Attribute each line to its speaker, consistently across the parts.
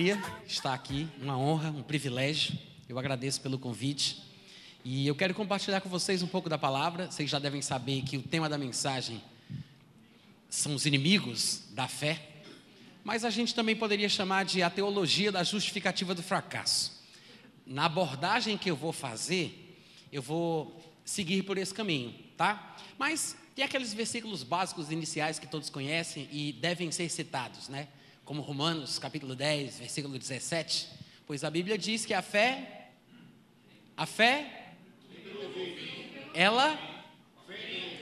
Speaker 1: alegria estar aqui, uma honra, um privilégio. Eu agradeço pelo convite. E eu quero compartilhar com vocês um pouco da palavra. Vocês já devem saber que o tema da mensagem são os inimigos da fé. Mas a gente também poderia chamar de a teologia da justificativa do fracasso. Na abordagem que eu vou fazer, eu vou seguir por esse caminho, tá? Mas tem aqueles versículos básicos iniciais que todos conhecem e devem ser citados, né? Como Romanos capítulo 10, versículo 17. Pois a Bíblia diz que a fé, a fé, ela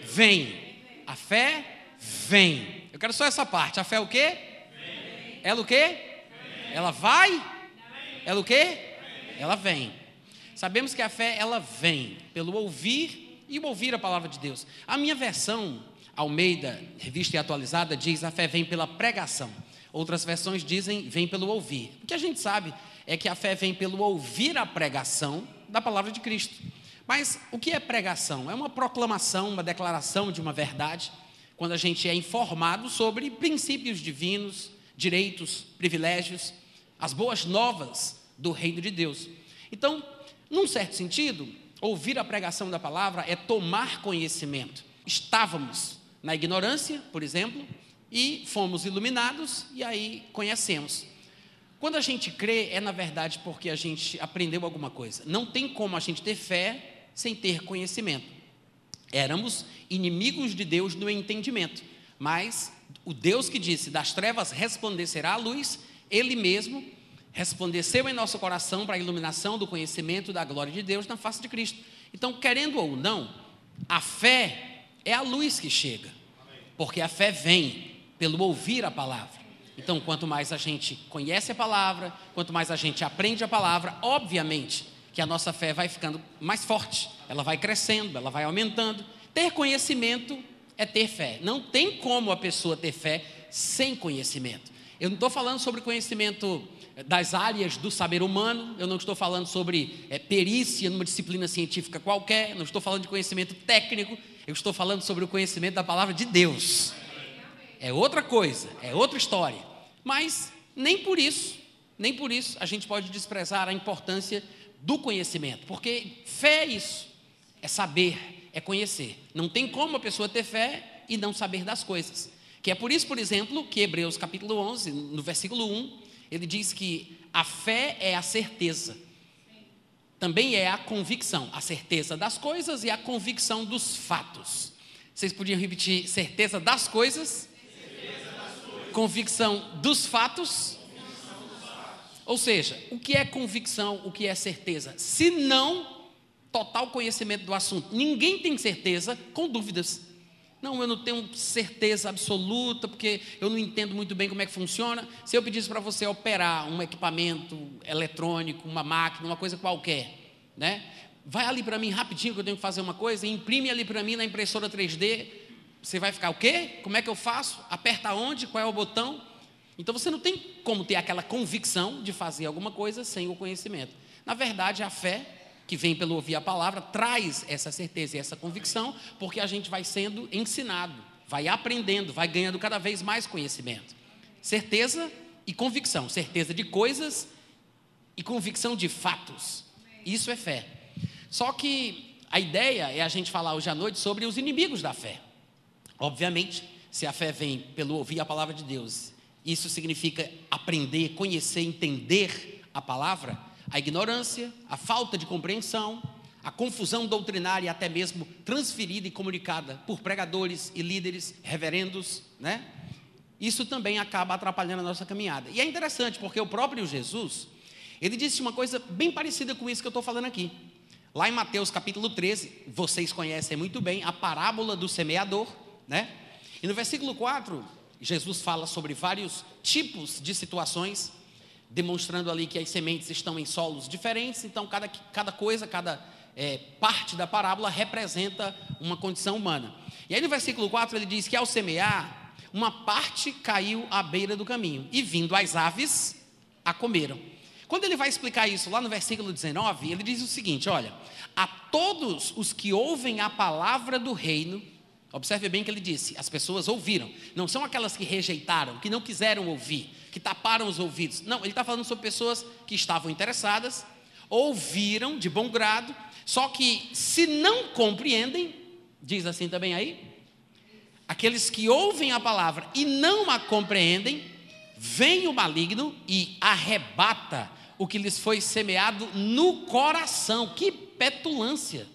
Speaker 1: vem. A fé vem. Eu quero só essa parte. A fé é o quê? Ela o quê? Ela vai? Ela o quê? Ela vem. Sabemos que a fé ela vem pelo ouvir e ouvir a palavra de Deus. A minha versão Almeida, revista e atualizada, diz a fé vem pela pregação. Outras versões dizem vem pelo ouvir. O que a gente sabe é que a fé vem pelo ouvir a pregação da palavra de Cristo. Mas o que é pregação? É uma proclamação, uma declaração de uma verdade, quando a gente é informado sobre princípios divinos, direitos, privilégios, as boas novas do reino de Deus. Então, num certo sentido, ouvir a pregação da palavra é tomar conhecimento. Estávamos na ignorância, por exemplo, e fomos iluminados e aí conhecemos. Quando a gente crê, é na verdade porque a gente aprendeu alguma coisa. Não tem como a gente ter fé sem ter conhecimento. Éramos inimigos de Deus no entendimento, mas o Deus que disse: Das trevas resplandecerá a luz, Ele mesmo resplandeceu em nosso coração para a iluminação do conhecimento da glória de Deus na face de Cristo. Então, querendo ou não, a fé é a luz que chega, porque a fé vem pelo ouvir a palavra. Então, quanto mais a gente conhece a palavra, quanto mais a gente aprende a palavra, obviamente que a nossa fé vai ficando mais forte, ela vai crescendo, ela vai aumentando. Ter conhecimento é ter fé. Não tem como a pessoa ter fé sem conhecimento. Eu não estou falando sobre conhecimento das áreas do saber humano, eu não estou falando sobre é, perícia numa disciplina científica qualquer, não estou falando de conhecimento técnico, eu estou falando sobre o conhecimento da palavra de Deus. É outra coisa, é outra história. Mas nem por isso, nem por isso a gente pode desprezar a importância do conhecimento, porque fé é isso, é saber, é conhecer. Não tem como a pessoa ter fé e não saber das coisas. Que é por isso, por exemplo, que Hebreus capítulo 11, no versículo 1, ele diz que a fé é a certeza. Também é a convicção, a certeza das coisas e a convicção dos fatos. Vocês podiam repetir certeza das coisas. Convicção dos fatos. Ou seja, o que é convicção, o que é certeza? Se não total conhecimento do assunto. Ninguém tem certeza com dúvidas. Não, eu não tenho certeza absoluta, porque eu não entendo muito bem como é que funciona. Se eu pedisse para você operar um equipamento eletrônico, uma máquina, uma coisa qualquer, né? Vai ali para mim rapidinho que eu tenho que fazer uma coisa, imprime ali para mim na impressora 3D. Você vai ficar o quê? Como é que eu faço? Aperta onde? Qual é o botão? Então você não tem como ter aquela convicção de fazer alguma coisa sem o conhecimento. Na verdade, a fé que vem pelo ouvir a palavra, traz essa certeza e essa convicção, porque a gente vai sendo ensinado, vai aprendendo, vai ganhando cada vez mais conhecimento. Certeza e convicção, certeza de coisas e convicção de fatos. Isso é fé. Só que a ideia é a gente falar hoje à noite sobre os inimigos da fé. Obviamente, se a fé vem pelo ouvir a palavra de Deus, isso significa aprender, conhecer, entender a palavra a ignorância, a falta de compreensão, a confusão doutrinária até mesmo transferida e comunicada por pregadores e líderes reverendos, né? Isso também acaba atrapalhando a nossa caminhada. E é interessante porque o próprio Jesus, ele disse uma coisa bem parecida com isso que eu estou falando aqui. Lá em Mateus capítulo 13, vocês conhecem muito bem a parábola do semeador, né? E no versículo 4, Jesus fala sobre vários tipos de situações demonstrando ali que as sementes estão em solos diferentes, então cada, cada coisa, cada é, parte da parábola representa uma condição humana. E aí no versículo 4 ele diz que ao semear, uma parte caiu à beira do caminho, e vindo as aves, a comeram. Quando ele vai explicar isso lá no versículo 19, ele diz o seguinte: olha, a todos os que ouvem a palavra do reino, observe bem que ele disse: as pessoas ouviram, não são aquelas que rejeitaram, que não quiseram ouvir, que taparam os ouvidos. Não, ele está falando sobre pessoas que estavam interessadas, ouviram de bom grado, só que se não compreendem, diz assim também aí, aqueles que ouvem a palavra e não a compreendem, vem o maligno e arrebata o que lhes foi semeado no coração. Que petulância!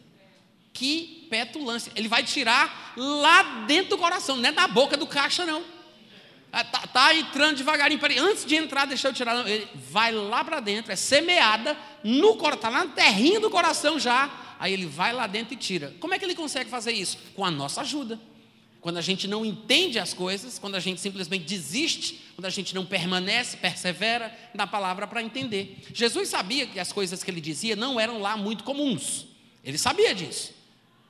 Speaker 1: Que petulância! Ele vai tirar lá dentro do coração, não é da boca do caixa, não. Está ah, tá entrando devagarinho, peraí, antes de entrar, deixa eu tirar. Não. Ele vai lá para dentro, é semeada no coração, está lá na terrinha do coração já. Aí ele vai lá dentro e tira. Como é que ele consegue fazer isso? Com a nossa ajuda. Quando a gente não entende as coisas, quando a gente simplesmente desiste, quando a gente não permanece, persevera na palavra para entender. Jesus sabia que as coisas que ele dizia não eram lá muito comuns. Ele sabia disso.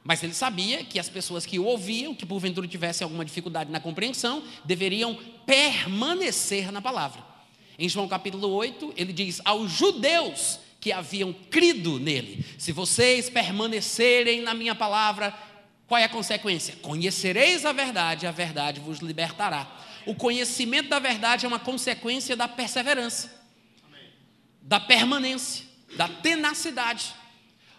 Speaker 1: Mas ele sabia que as pessoas que o ouviam, que porventura tivessem alguma dificuldade na compreensão, deveriam permanecer na palavra. Em João capítulo 8, ele diz aos judeus que haviam crido nele: Se vocês permanecerem na minha palavra, qual é a consequência? Conhecereis a verdade, a verdade vos libertará. O conhecimento da verdade é uma consequência da perseverança, da permanência, da tenacidade.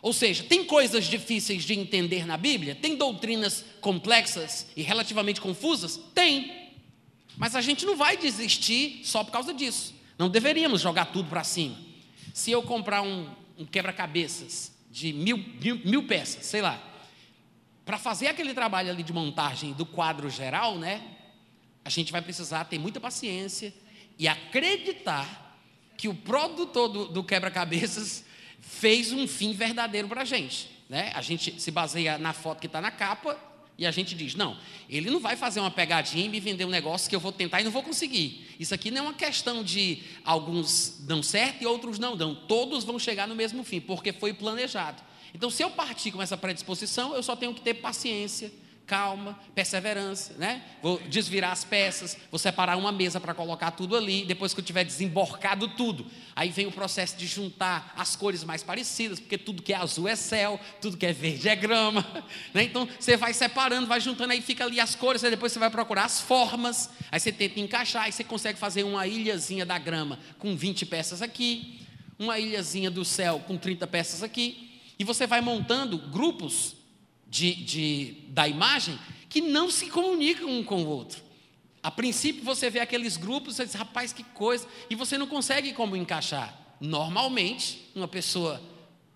Speaker 1: Ou seja, tem coisas difíceis de entender na Bíblia? Tem doutrinas complexas e relativamente confusas? Tem. Mas a gente não vai desistir só por causa disso. Não deveríamos jogar tudo para cima. Se eu comprar um, um quebra-cabeças de mil, mil, mil peças, sei lá, para fazer aquele trabalho ali de montagem do quadro geral, né? A gente vai precisar ter muita paciência e acreditar que o produtor do, do quebra-cabeças fez um fim verdadeiro para a gente. Né? A gente se baseia na foto que está na capa e a gente diz: não, ele não vai fazer uma pegadinha e me vender um negócio que eu vou tentar e não vou conseguir. Isso aqui não é uma questão de alguns dão certo e outros não dão. Todos vão chegar no mesmo fim, porque foi planejado. Então, se eu partir com essa predisposição, eu só tenho que ter paciência calma, perseverança, né? Vou desvirar as peças, vou separar uma mesa para colocar tudo ali, depois que eu tiver desemborcado tudo, aí vem o processo de juntar as cores mais parecidas, porque tudo que é azul é céu, tudo que é verde é grama, né? Então você vai separando, vai juntando, aí fica ali as cores, aí depois você vai procurar as formas, aí você tenta encaixar, aí você consegue fazer uma ilhazinha da grama com 20 peças aqui, uma ilhazinha do céu com 30 peças aqui, e você vai montando grupos de, de, da imagem que não se comunicam um com o outro. A princípio você vê aqueles grupos, você diz, rapaz, que coisa, e você não consegue como encaixar. Normalmente, uma pessoa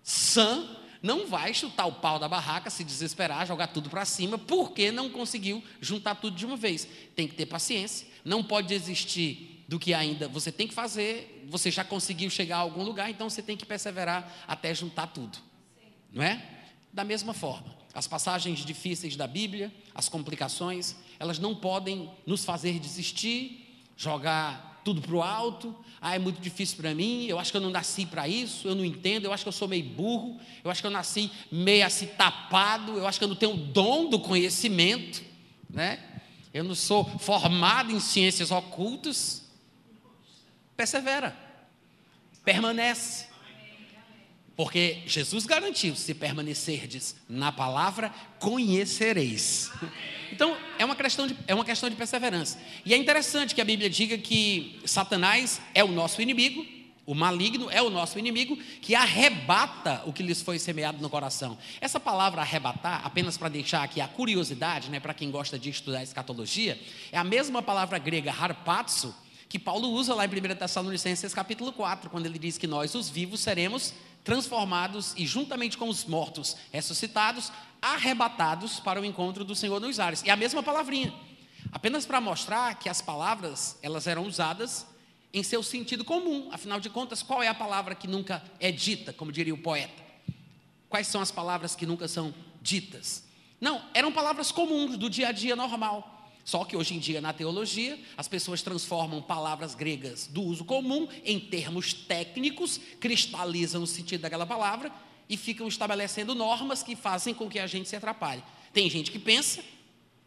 Speaker 1: sã não vai chutar o pau da barraca, se desesperar, jogar tudo para cima, porque não conseguiu juntar tudo de uma vez. Tem que ter paciência, não pode desistir do que ainda você tem que fazer, você já conseguiu chegar a algum lugar, então você tem que perseverar até juntar tudo. Não é? Da mesma forma, as passagens difíceis da Bíblia, as complicações, elas não podem nos fazer desistir, jogar tudo para o alto. Ah, é muito difícil para mim, eu acho que eu não nasci para isso, eu não entendo, eu acho que eu sou meio burro, eu acho que eu nasci meio assim tapado, eu acho que eu não tenho o dom do conhecimento, né? Eu não sou formado em ciências ocultas. Persevera, permanece, porque Jesus garantiu: se permanecerdes na palavra, conhecereis. Então, é uma, questão de, é uma questão de perseverança. E é interessante que a Bíblia diga que Satanás é o nosso inimigo, o maligno é o nosso inimigo, que arrebata o que lhes foi semeado no coração. Essa palavra arrebatar, apenas para deixar aqui a curiosidade, né, para quem gosta de estudar escatologia, é a mesma palavra grega harpazo, que Paulo usa lá em 1 Tessalonicenses capítulo 4, quando ele diz que nós, os vivos, seremos transformados e juntamente com os mortos ressuscitados, arrebatados para o encontro do Senhor nos ares. E a mesma palavrinha, apenas para mostrar que as palavras, elas eram usadas em seu sentido comum. Afinal de contas, qual é a palavra que nunca é dita, como diria o poeta? Quais são as palavras que nunca são ditas? Não, eram palavras comuns do dia a dia normal. Só que hoje em dia, na teologia, as pessoas transformam palavras gregas do uso comum em termos técnicos, cristalizam o sentido daquela palavra e ficam estabelecendo normas que fazem com que a gente se atrapalhe. Tem gente que pensa,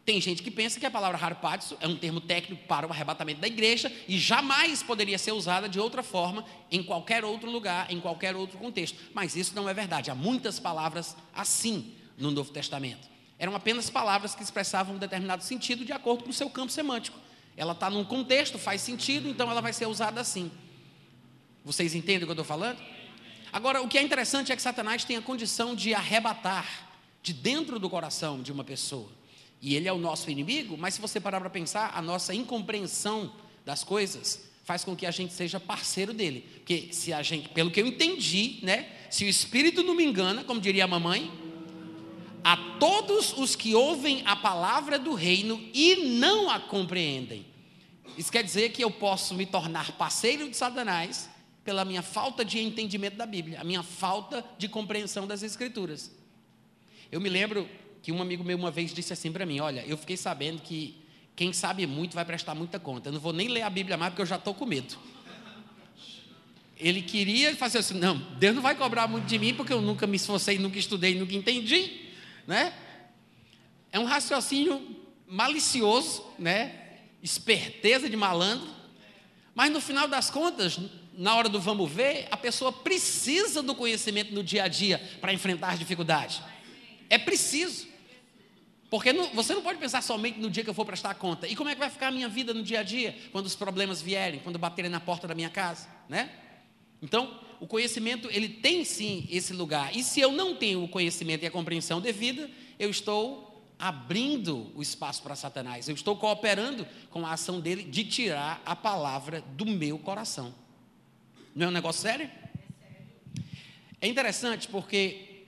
Speaker 1: tem gente que pensa que a palavra harpazo é um termo técnico para o arrebatamento da igreja e jamais poderia ser usada de outra forma em qualquer outro lugar, em qualquer outro contexto. Mas isso não é verdade. Há muitas palavras assim no Novo Testamento. Eram apenas palavras que expressavam um determinado sentido de acordo com o seu campo semântico. Ela está num contexto, faz sentido, então ela vai ser usada assim. Vocês entendem o que eu estou falando? Agora, o que é interessante é que Satanás tem a condição de arrebatar de dentro do coração de uma pessoa. E ele é o nosso inimigo, mas se você parar para pensar, a nossa incompreensão das coisas faz com que a gente seja parceiro dele. Porque se a gente, pelo que eu entendi, né, se o espírito não me engana, como diria a mamãe, a todos os que ouvem a palavra do reino e não a compreendem. Isso quer dizer que eu posso me tornar parceiro de Satanás pela minha falta de entendimento da Bíblia, a minha falta de compreensão das Escrituras. Eu me lembro que um amigo meu uma vez disse assim para mim: Olha, eu fiquei sabendo que quem sabe muito vai prestar muita conta. Eu não vou nem ler a Bíblia mais porque eu já estou com medo. Ele queria fazer assim: Não, Deus não vai cobrar muito de mim porque eu nunca me esforcei, nunca estudei, nunca entendi né? É um raciocínio malicioso, né? Esperteza de malandro. Mas no final das contas, na hora do vamos ver, a pessoa precisa do conhecimento no dia a dia para enfrentar as dificuldades. É preciso. Porque não, você não pode pensar somente no dia que eu for prestar conta. E como é que vai ficar a minha vida no dia a dia, quando os problemas vierem, quando baterem na porta da minha casa, né? Então, o conhecimento, ele tem sim esse lugar. E se eu não tenho o conhecimento e a compreensão devida, eu estou abrindo o espaço para Satanás. Eu estou cooperando com a ação dele de tirar a palavra do meu coração. Não é um negócio sério? É interessante porque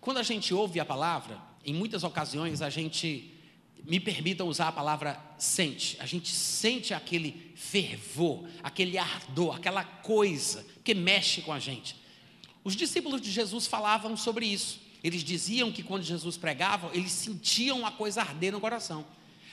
Speaker 1: quando a gente ouve a palavra, em muitas ocasiões a gente me permitam usar a palavra sente. A gente sente aquele fervor, aquele ardor, aquela coisa que mexe com a gente. Os discípulos de Jesus falavam sobre isso. Eles diziam que quando Jesus pregava, eles sentiam a coisa arder no coração.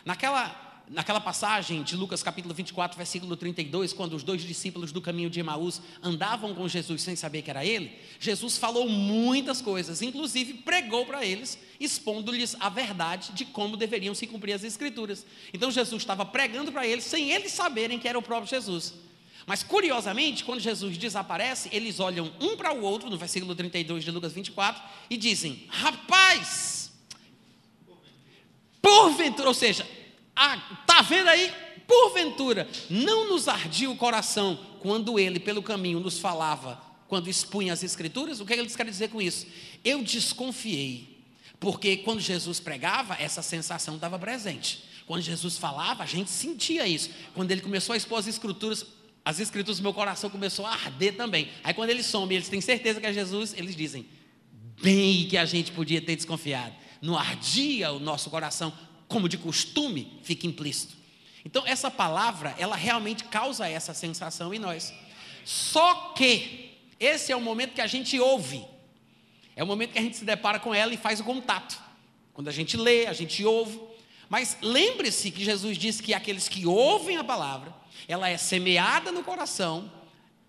Speaker 1: Naquela naquela passagem de Lucas capítulo 24, versículo 32, quando os dois discípulos do caminho de Emaús andavam com Jesus sem saber que era ele, Jesus falou muitas coisas, inclusive pregou para eles, expondo-lhes a verdade de como deveriam se cumprir as escrituras. Então Jesus estava pregando para eles sem eles saberem que era o próprio Jesus. Mas curiosamente, quando Jesus desaparece, eles olham um para o outro, no versículo 32 de Lucas 24, e dizem: Rapaz, porventura, ou seja, ah, tá vendo aí? Porventura, não nos ardia o coração quando ele, pelo caminho, nos falava, quando expunha as Escrituras? O que eles querem dizer com isso? Eu desconfiei, porque quando Jesus pregava, essa sensação estava presente. Quando Jesus falava, a gente sentia isso. Quando ele começou a expor as Escrituras, as Escrituras, meu coração começou a arder também. Aí quando ele some, eles têm certeza que é Jesus, eles dizem, bem que a gente podia ter desconfiado. Não ardia o nosso coração como de costume, fica implícito. Então, essa palavra, ela realmente causa essa sensação em nós. Só que, esse é o momento que a gente ouve, é o momento que a gente se depara com ela e faz o contato. Quando a gente lê, a gente ouve. Mas lembre-se que Jesus disse que aqueles que ouvem a palavra, ela é semeada no coração,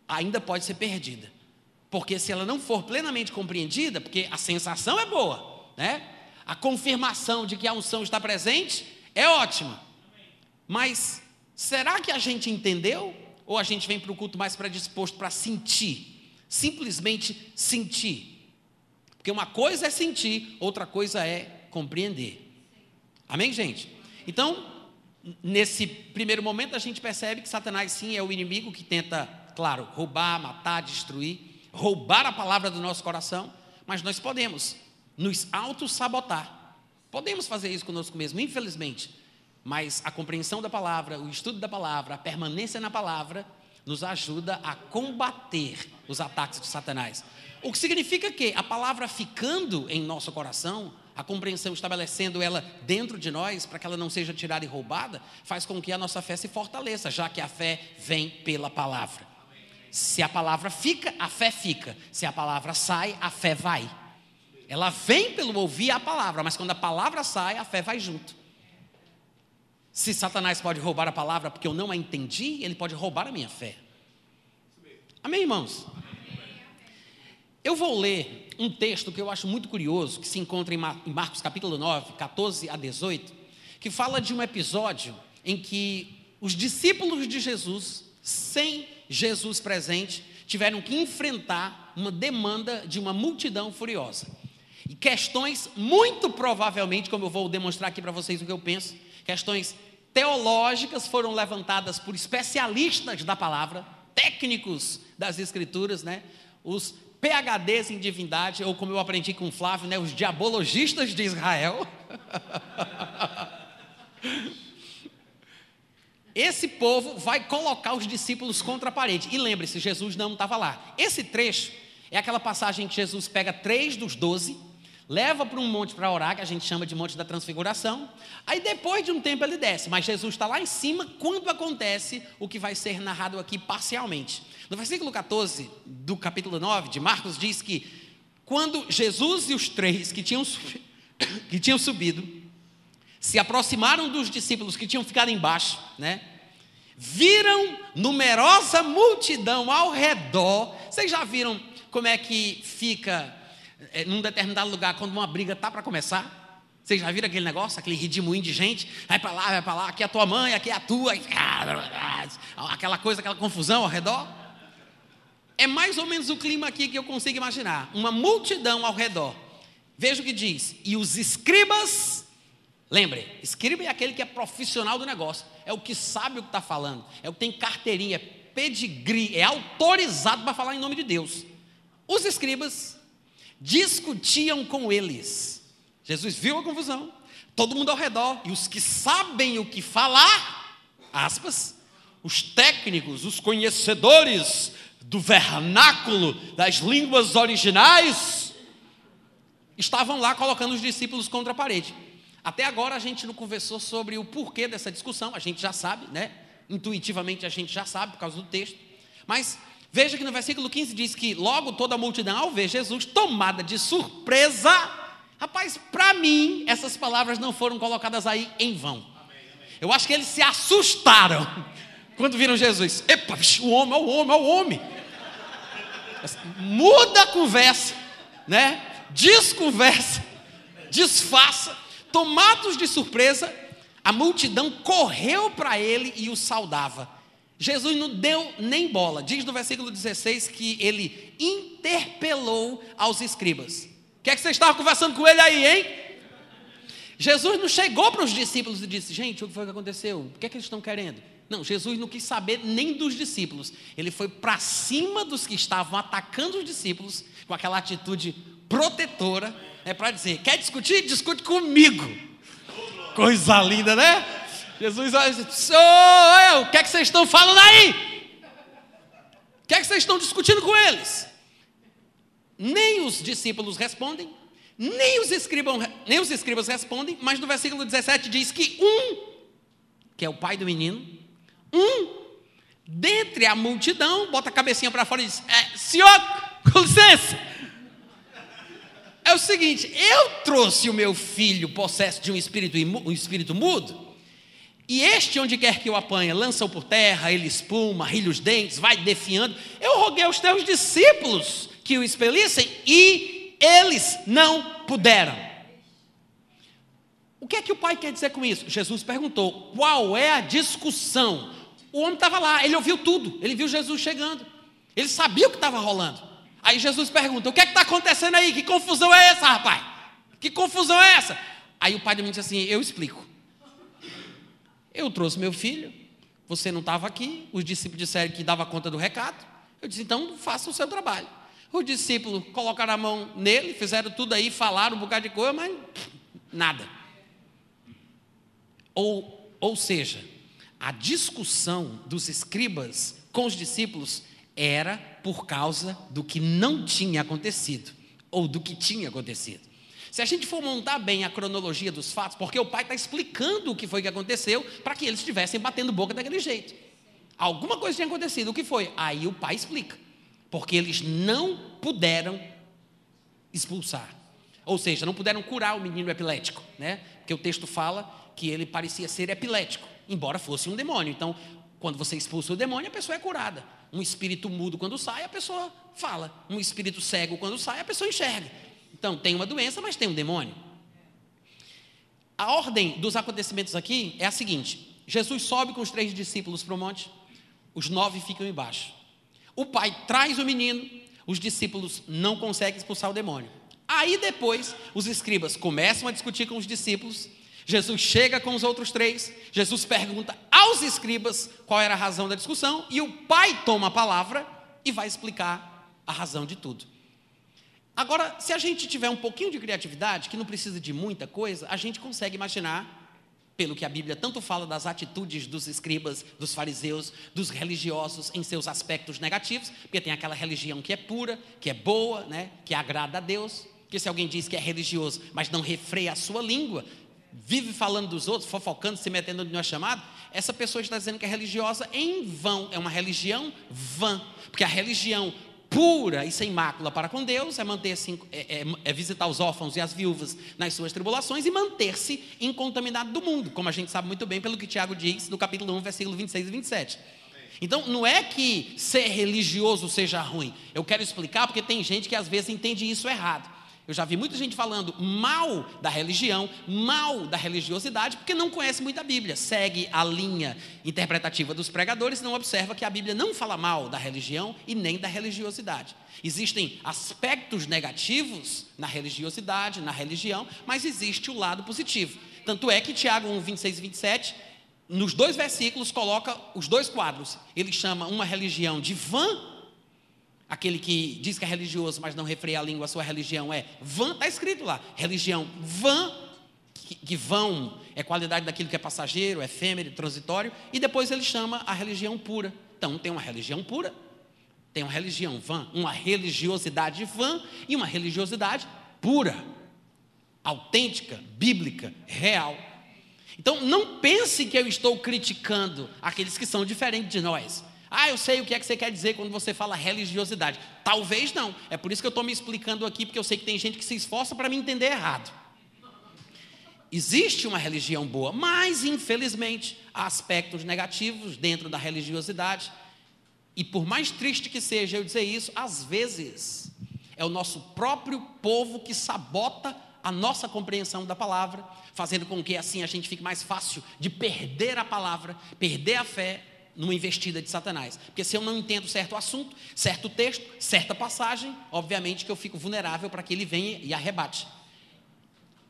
Speaker 1: ainda pode ser perdida. Porque se ela não for plenamente compreendida, porque a sensação é boa, né? A confirmação de que a unção está presente é ótima. Mas será que a gente entendeu? Ou a gente vem para o culto mais predisposto para sentir? Simplesmente sentir. Porque uma coisa é sentir, outra coisa é compreender. Amém, gente? Então, nesse primeiro momento, a gente percebe que Satanás, sim, é o inimigo que tenta, claro, roubar, matar, destruir, roubar a palavra do nosso coração, mas nós podemos nos auto-sabotar. Podemos fazer isso conosco mesmo, infelizmente. Mas a compreensão da palavra, o estudo da palavra, a permanência na palavra, nos ajuda a combater os ataques de Satanás. O que significa que a palavra ficando em nosso coração, a compreensão estabelecendo ela dentro de nós, para que ela não seja tirada e roubada, faz com que a nossa fé se fortaleça, já que a fé vem pela palavra. Se a palavra fica, a fé fica. Se a palavra sai, a fé vai. Ela vem pelo ouvir a palavra, mas quando a palavra sai, a fé vai junto. Se Satanás pode roubar a palavra porque eu não a entendi, ele pode roubar a minha fé. Amém, irmãos? Eu vou ler um texto que eu acho muito curioso, que se encontra em Marcos capítulo 9, 14 a 18, que fala de um episódio em que os discípulos de Jesus, sem Jesus presente, tiveram que enfrentar uma demanda de uma multidão furiosa. E questões, muito provavelmente, como eu vou demonstrar aqui para vocês o que eu penso, questões teológicas foram levantadas por especialistas da palavra, técnicos das escrituras, né? Os PhDs em divindade, ou como eu aprendi com o Flávio, né, os diabologistas de Israel. Esse povo vai colocar os discípulos contra a parede. E lembre-se, Jesus não estava lá. Esse trecho é aquela passagem que Jesus pega três dos doze, leva para um monte para orar, que a gente chama de Monte da Transfiguração. Aí depois de um tempo ele desce, mas Jesus está lá em cima quando acontece o que vai ser narrado aqui parcialmente. No versículo 14 do capítulo 9 de Marcos diz que quando Jesus e os três que tinham, que tinham subido se aproximaram dos discípulos que tinham ficado embaixo, né? Viram numerosa multidão ao redor. Vocês já viram como é que fica é, num determinado lugar quando uma briga está para começar? Vocês já viram aquele negócio, aquele redemoinho de gente? Vai para lá, vai para lá, aqui é a tua mãe, aqui é a tua, aquela coisa, aquela confusão ao redor. É mais ou menos o clima aqui que eu consigo imaginar. Uma multidão ao redor. Veja o que diz. E os escribas Lembre, escriba é aquele que é profissional do negócio, é o que sabe o que está falando, é o que tem carteirinha, é pedigree, é autorizado para falar em nome de Deus. Os escribas discutiam com eles. Jesus viu a confusão, todo mundo ao redor, e os que sabem o que falar, aspas, os técnicos, os conhecedores do vernáculo, das línguas originais, estavam lá colocando os discípulos contra a parede. Até agora a gente não conversou sobre o porquê dessa discussão, a gente já sabe, né? Intuitivamente a gente já sabe por causa do texto. Mas veja que no versículo 15 diz que logo toda a multidão, ao ver Jesus tomada de surpresa, rapaz, para mim, essas palavras não foram colocadas aí em vão. Eu acho que eles se assustaram quando viram Jesus. Epa, o homem, é o homem, é o homem. Muda a conversa, né? Desconversa, disfarça Tomados de surpresa, a multidão correu para ele e o saudava. Jesus não deu nem bola. Diz no versículo 16 que ele interpelou aos escribas. O que é que você estava conversando com ele aí, hein? Jesus não chegou para os discípulos e disse: Gente, o que foi que aconteceu? O que é que eles estão querendo? Não, Jesus não quis saber nem dos discípulos. Ele foi para cima dos que estavam atacando os discípulos com aquela atitude protetora é para dizer: quer discutir? Discute comigo. Coisa linda, né? Jesus olha e diz: eu, o que é que vocês estão falando aí? O que é que vocês estão discutindo com eles? Nem os discípulos respondem, nem os, escribam, nem os escribas respondem, mas no versículo 17 diz que um, que é o pai do menino, um, dentre a multidão, bota a cabecinha para fora e diz: é, Senhor, com licença, é o seguinte: eu trouxe o meu filho possesso de um espírito, um espírito mudo, e este, onde quer que o apanha, lança-o por terra, ele espuma, rilha os dentes, vai defiando. Eu roguei aos teus discípulos que o expelissem e eles não puderam. O que é que o pai quer dizer com isso? Jesus perguntou: qual é a discussão? O homem estava lá, ele ouviu tudo, ele viu Jesus chegando, ele sabia o que estava rolando. Aí Jesus pergunta: O que é que está acontecendo aí? Que confusão é essa, rapaz? Que confusão é essa? Aí o pai do menino disse assim: Eu explico. Eu trouxe meu filho, você não estava aqui, os discípulos disseram que dava conta do recado. Eu disse: Então faça o seu trabalho. Os discípulos colocaram a mão nele, fizeram tudo aí, falaram um bocado de coisa, mas nada. Ou, ou seja, a discussão dos escribas com os discípulos era por causa do que não tinha acontecido, ou do que tinha acontecido. Se a gente for montar bem a cronologia dos fatos, porque o pai está explicando o que foi que aconteceu, para que eles estivessem batendo boca daquele jeito. Alguma coisa tinha acontecido, o que foi? Aí o pai explica. Porque eles não puderam expulsar. Ou seja, não puderam curar o menino epilético, né? Porque o texto fala que ele parecia ser epilético, embora fosse um demônio. Então, quando você expulsa o demônio, a pessoa é curada. Um espírito mudo, quando sai, a pessoa fala. Um espírito cego, quando sai, a pessoa enxerga. Então, tem uma doença, mas tem um demônio. A ordem dos acontecimentos aqui é a seguinte: Jesus sobe com os três discípulos para o monte, os nove ficam embaixo. O pai traz o menino, os discípulos não conseguem expulsar o demônio. Aí depois, os escribas começam a discutir com os discípulos, Jesus chega com os outros três, Jesus pergunta aos escribas qual era a razão da discussão, e o pai toma a palavra e vai explicar a razão de tudo. Agora, se a gente tiver um pouquinho de criatividade, que não precisa de muita coisa, a gente consegue imaginar, pelo que a Bíblia tanto fala das atitudes dos escribas, dos fariseus, dos religiosos em seus aspectos negativos, porque tem aquela religião que é pura, que é boa, né, que agrada a Deus, que se alguém diz que é religioso, mas não refreia a sua língua, vive falando dos outros, fofocando, se metendo onde não é chamado, essa pessoa está dizendo que é religiosa em vão, é uma religião vã, porque a religião pura e sem mácula para com Deus é manter-se é, é, é, visitar os órfãos e as viúvas nas suas tribulações e manter-se incontaminado do mundo, como a gente sabe muito bem pelo que Tiago diz no capítulo 1, versículo 26 e 27. Então, não é que ser religioso seja ruim. Eu quero explicar porque tem gente que às vezes entende isso errado. Eu já vi muita gente falando mal da religião, mal da religiosidade, porque não conhece muito a Bíblia. Segue a linha interpretativa dos pregadores, não observa que a Bíblia não fala mal da religião e nem da religiosidade. Existem aspectos negativos na religiosidade, na religião, mas existe o lado positivo. Tanto é que Tiago 1, 26 e 27, nos dois versículos, coloca os dois quadros. Ele chama uma religião de vã Aquele que diz que é religioso, mas não refreia a língua, a sua religião é vã, está escrito lá. Religião vã, que, que vão é qualidade daquilo que é passageiro, efêmero, transitório, e depois ele chama a religião pura. Então tem uma religião pura, tem uma religião vã, uma religiosidade vã e uma religiosidade pura, autêntica, bíblica, real. Então não pense que eu estou criticando aqueles que são diferentes de nós. Ah, eu sei o que é que você quer dizer quando você fala religiosidade. Talvez não. É por isso que eu estou me explicando aqui, porque eu sei que tem gente que se esforça para me entender errado. Existe uma religião boa, mas infelizmente há aspectos negativos dentro da religiosidade. E por mais triste que seja eu dizer isso, às vezes é o nosso próprio povo que sabota a nossa compreensão da palavra, fazendo com que assim a gente fique mais fácil de perder a palavra, perder a fé numa investida de Satanás. Porque se eu não entendo certo assunto, certo texto, certa passagem, obviamente que eu fico vulnerável para que ele venha e arrebate.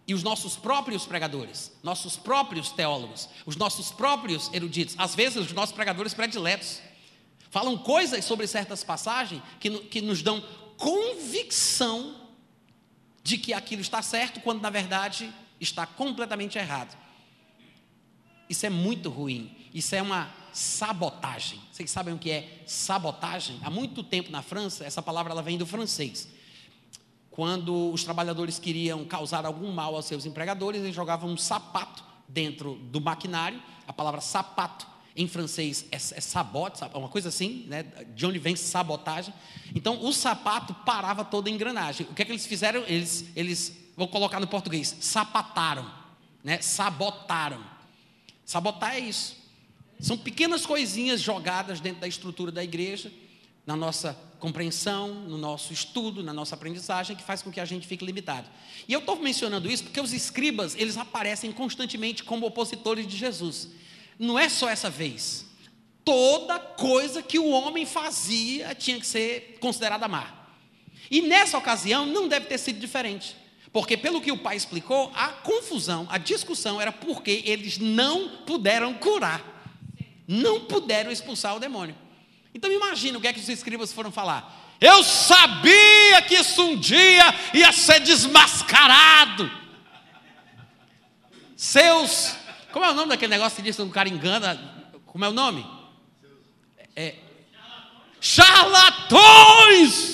Speaker 1: E os nossos próprios pregadores, nossos próprios teólogos, os nossos próprios eruditos, às vezes os nossos pregadores prediletos, falam coisas sobre certas passagens que, que nos dão convicção de que aquilo está certo, quando na verdade está completamente errado. Isso é muito ruim. Isso é uma sabotagem. Vocês sabem o que é sabotagem? Há muito tempo na França, essa palavra ela vem do francês. Quando os trabalhadores queriam causar algum mal aos seus empregadores, eles jogavam um sapato dentro do maquinário. A palavra sapato em francês é, é sabote, uma coisa assim, né? de onde vem sabotagem. Então, o sapato parava toda a engrenagem. O que é que eles fizeram? Eles, eles vou colocar no português, sapataram, né? sabotaram. Sabotar é isso. São pequenas coisinhas jogadas dentro da estrutura da igreja, na nossa compreensão, no nosso estudo, na nossa aprendizagem, que faz com que a gente fique limitado. E eu estou mencionando isso porque os escribas, eles aparecem constantemente como opositores de Jesus. Não é só essa vez. Toda coisa que o homem fazia tinha que ser considerada má. E nessa ocasião não deve ter sido diferente. Porque, pelo que o pai explicou, a confusão, a discussão era porque eles não puderam curar não puderam expulsar o demônio. Então imagina o que é que os escribas foram falar. Eu sabia que isso um dia ia ser desmascarado. Seus. Como é o nome daquele negócio que diz que um cara engana? Como é o nome? É, charlatões!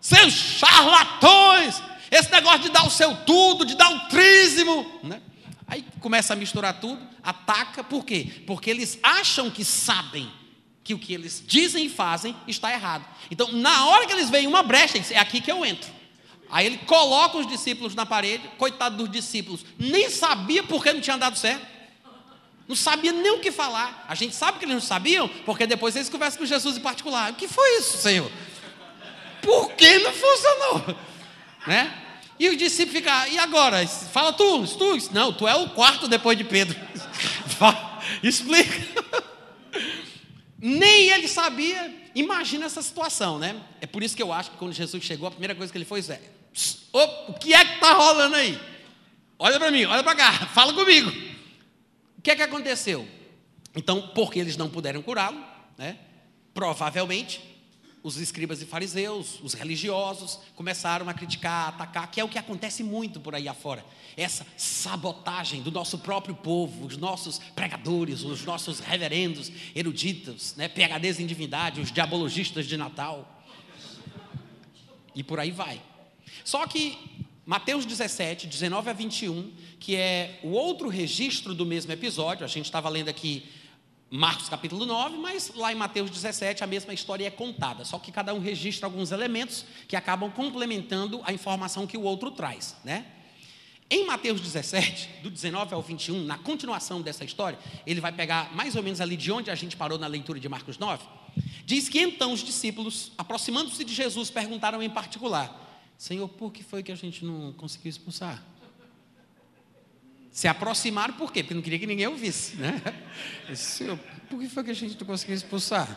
Speaker 1: Seus charlatões! Esse negócio de dar o seu tudo, de dar o trízimo, né? Aí começa a misturar tudo, ataca, por quê? Porque eles acham que sabem que o que eles dizem e fazem está errado. Então, na hora que eles veem uma brecha, é aqui que eu entro. Aí ele coloca os discípulos na parede, coitado dos discípulos, nem sabia porque não tinha dado certo. Não sabia nem o que falar. A gente sabe que eles não sabiam, porque depois eles conversam com Jesus em particular. O que foi isso, Senhor? Por que não funcionou? Né? E o discípulo fica, e agora? Fala tu, tu. Não, tu é o quarto depois de Pedro. Explica. Nem ele sabia. Imagina essa situação, né? É por isso que eu acho que quando Jesus chegou, a primeira coisa que ele fez é: o que é que está rolando aí? Olha para mim, olha para cá, fala comigo. O que é que aconteceu? Então, porque eles não puderam curá-lo, né? Provavelmente os escribas e fariseus, os religiosos, começaram a criticar, a atacar, que é o que acontece muito por aí afora. Essa sabotagem do nosso próprio povo, os nossos pregadores, os nossos reverendos, eruditos, né, PHDs em divindade, os diabologistas de Natal. E por aí vai. Só que Mateus 17, 19 a 21, que é o outro registro do mesmo episódio, a gente estava lendo aqui Marcos capítulo 9, mas lá em Mateus 17 a mesma história é contada, só que cada um registra alguns elementos que acabam complementando a informação que o outro traz, né? Em Mateus 17, do 19 ao 21, na continuação dessa história, ele vai pegar mais ou menos ali de onde a gente parou na leitura de Marcos 9. Diz que então os discípulos, aproximando-se de Jesus, perguntaram em particular: Senhor, por que foi que a gente não conseguiu expulsar? Se aproximaram por quê? Porque não queria que ninguém ouvisse, né? Senhor, por que foi que a gente não conseguiu expulsar?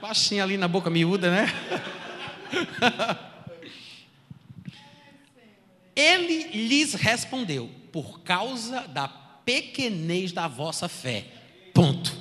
Speaker 1: Baixinho ali na boca miúda, né? Ele lhes respondeu: por causa da pequenez da vossa fé. Ponto.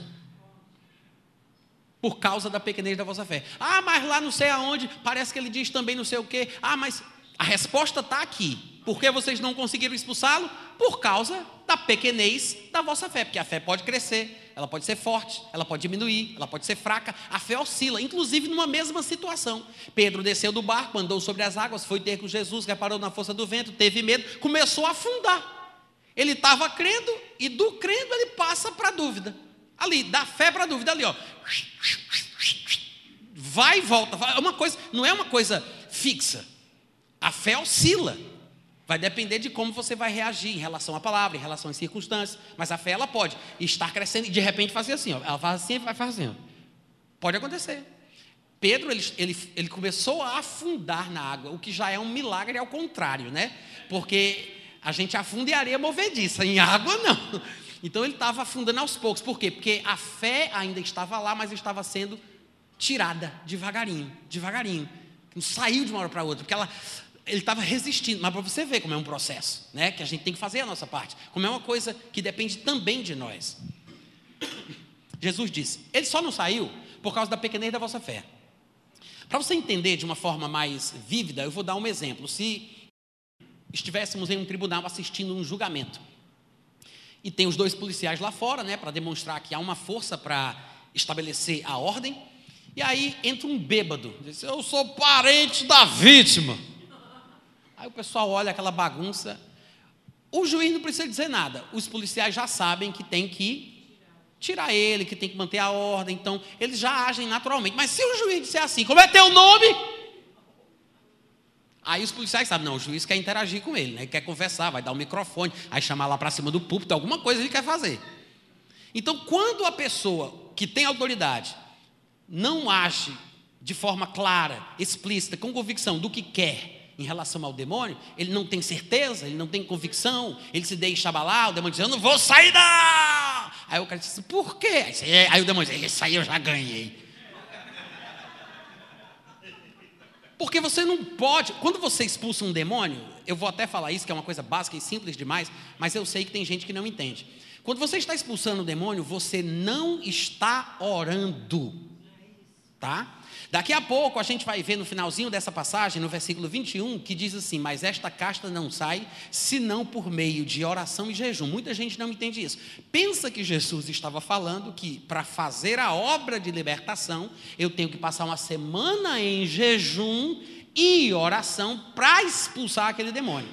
Speaker 1: Por causa da pequenez da vossa fé. Ah, mas lá não sei aonde, parece que ele diz também não sei o quê. Ah, mas a resposta está aqui. Por que vocês não conseguiram expulsá-lo? Por causa da pequenez da vossa fé. Porque a fé pode crescer, ela pode ser forte, ela pode diminuir, ela pode ser fraca. A fé oscila, inclusive numa mesma situação. Pedro desceu do barco, andou sobre as águas, foi ter com Jesus, reparou na força do vento, teve medo, começou a afundar. Ele estava crendo e do crendo ele passa para a dúvida. Ali, da fé para a dúvida, ali, ó. Vai e volta. É uma coisa, não é uma coisa fixa. A fé oscila. Vai depender de como você vai reagir em relação à palavra, em relação às circunstâncias. Mas a fé, ela pode estar crescendo e de repente fazer assim. Ó. Ela faz assim vai fazendo. Pode acontecer. Pedro, ele, ele, ele começou a afundar na água, o que já é um milagre ao contrário, né? Porque a gente afunda em areia movediça, em água não. Então ele estava afundando aos poucos. Por quê? Porque a fé ainda estava lá, mas estava sendo tirada devagarinho, devagarinho. Não saiu de uma hora para outra, porque ela ele estava resistindo, mas para você ver como é um processo, né? Que a gente tem que fazer a nossa parte, como é uma coisa que depende também de nós. Jesus disse: Ele só não saiu por causa da pequenez da vossa fé. Para você entender de uma forma mais vívida, eu vou dar um exemplo. Se estivéssemos em um tribunal assistindo um julgamento e tem os dois policiais lá fora, né, para demonstrar que há uma força para estabelecer a ordem, e aí entra um bêbado, diz: Eu sou parente da vítima. Aí o pessoal olha aquela bagunça. O juiz não precisa dizer nada. Os policiais já sabem que tem que tirar ele, que tem que manter a ordem. Então, eles já agem naturalmente. Mas se o juiz disser assim, como é teu nome? Aí os policiais sabem, não, o juiz quer interagir com ele, né? quer conversar, vai dar o um microfone, aí chamar lá para cima do púlpito, alguma coisa ele quer fazer. Então, quando a pessoa que tem autoridade não age de forma clara, explícita, com convicção do que quer, em relação ao demônio, ele não tem certeza, ele não tem convicção, ele se deixa abalar, o demônio diz, eu não vou sair da. Aí o cara diz, por quê? Aí, aí o demônio diz, esse aí eu já ganhei. Porque você não pode, quando você expulsa um demônio, eu vou até falar isso, que é uma coisa básica e simples demais, mas eu sei que tem gente que não entende. Quando você está expulsando o demônio, você não está orando, tá? Daqui a pouco a gente vai ver no finalzinho dessa passagem, no versículo 21, que diz assim: Mas esta casta não sai senão por meio de oração e jejum. Muita gente não entende isso. Pensa que Jesus estava falando que para fazer a obra de libertação, eu tenho que passar uma semana em jejum e oração para expulsar aquele demônio.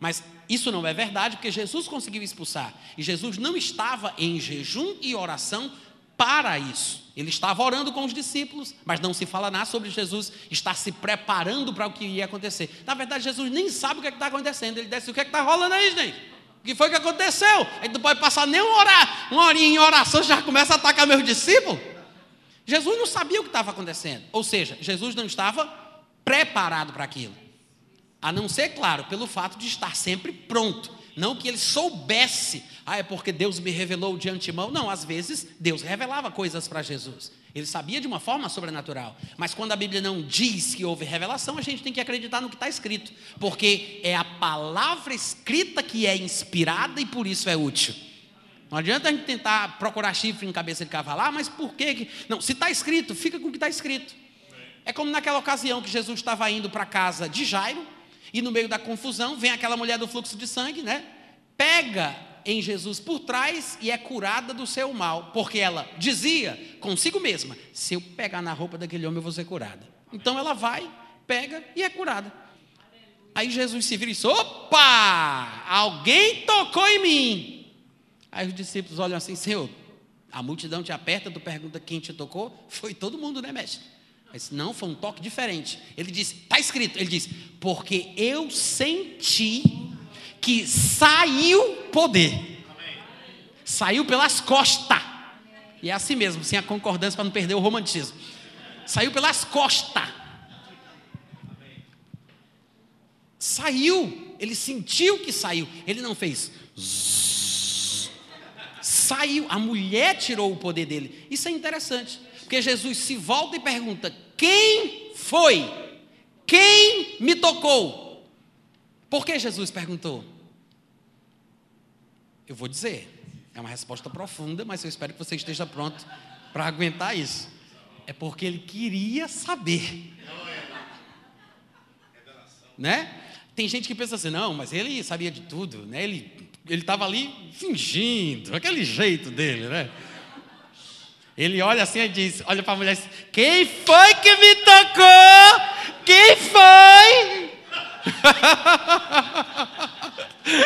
Speaker 1: Mas isso não é verdade, porque Jesus conseguiu expulsar. E Jesus não estava em jejum e oração para isso. Ele estava orando com os discípulos, mas não se fala nada sobre Jesus estar se preparando para o que ia acontecer. Na verdade, Jesus nem sabe o que é está acontecendo. Ele disse: O que é está rolando aí, gente? O que foi que aconteceu? Aí não pode passar nem uma, hora, uma horinha em oração, já começa a atacar meus discípulos. Jesus não sabia o que estava acontecendo. Ou seja, Jesus não estava preparado para aquilo. A não ser, claro, pelo fato de estar sempre pronto. Não que ele soubesse, ah, é porque Deus me revelou de antemão. Não, às vezes Deus revelava coisas para Jesus. Ele sabia de uma forma sobrenatural. Mas quando a Bíblia não diz que houve revelação, a gente tem que acreditar no que está escrito. Porque é a palavra escrita que é inspirada e por isso é útil. Não adianta a gente tentar procurar chifre em cabeça de cavalo, ah, mas por quê? que. Não, se está escrito, fica com o que está escrito. É como naquela ocasião que Jesus estava indo para a casa de Jairo, e no meio da confusão vem aquela mulher do fluxo de sangue, né? Pega em Jesus por trás e é curada do seu mal, porque ela dizia consigo mesma: se eu pegar na roupa daquele homem, eu vou ser curada. Então ela vai, pega e é curada. Aí Jesus se vira e diz: opa, alguém tocou em mim. Aí os discípulos olham assim: Senhor, a multidão te aperta, tu pergunta quem te tocou? Foi todo mundo, né, mestre? Mas não, foi um toque diferente. Ele disse: está escrito, ele diz: porque eu senti que saiu poder. Saiu pelas costas. E é assim mesmo, sem a concordância para não perder o romantismo. Saiu pelas costas. Saiu, ele sentiu que saiu. Ele não fez. Saiu, a mulher tirou o poder dele. Isso é interessante, porque Jesus se volta e pergunta: Quem foi? Quem me tocou? Por que Jesus perguntou? Eu vou dizer. É uma resposta profunda, mas eu espero que você esteja pronto para aguentar isso. É porque ele queria saber. Né? Tem gente que pensa assim, não, mas ele sabia de tudo, né? Ele ele estava ali fingindo, aquele jeito dele, né? Ele olha assim e diz, olha para a mulher, diz, quem foi que me tocou? Quem foi?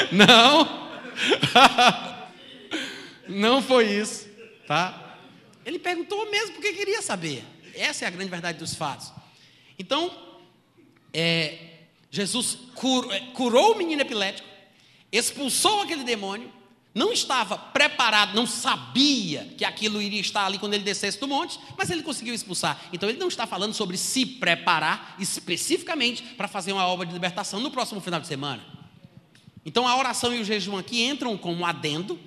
Speaker 1: Não. Não foi isso, tá? Ele perguntou mesmo porque queria saber. Essa é a grande verdade dos fatos. Então, é, Jesus é, curou o menino epilético, expulsou aquele demônio, não estava preparado, não sabia que aquilo iria estar ali quando ele descesse do monte, mas ele conseguiu expulsar. Então ele não está falando sobre se preparar especificamente para fazer uma obra de libertação no próximo final de semana. Então a oração e o jejum aqui entram como adendo,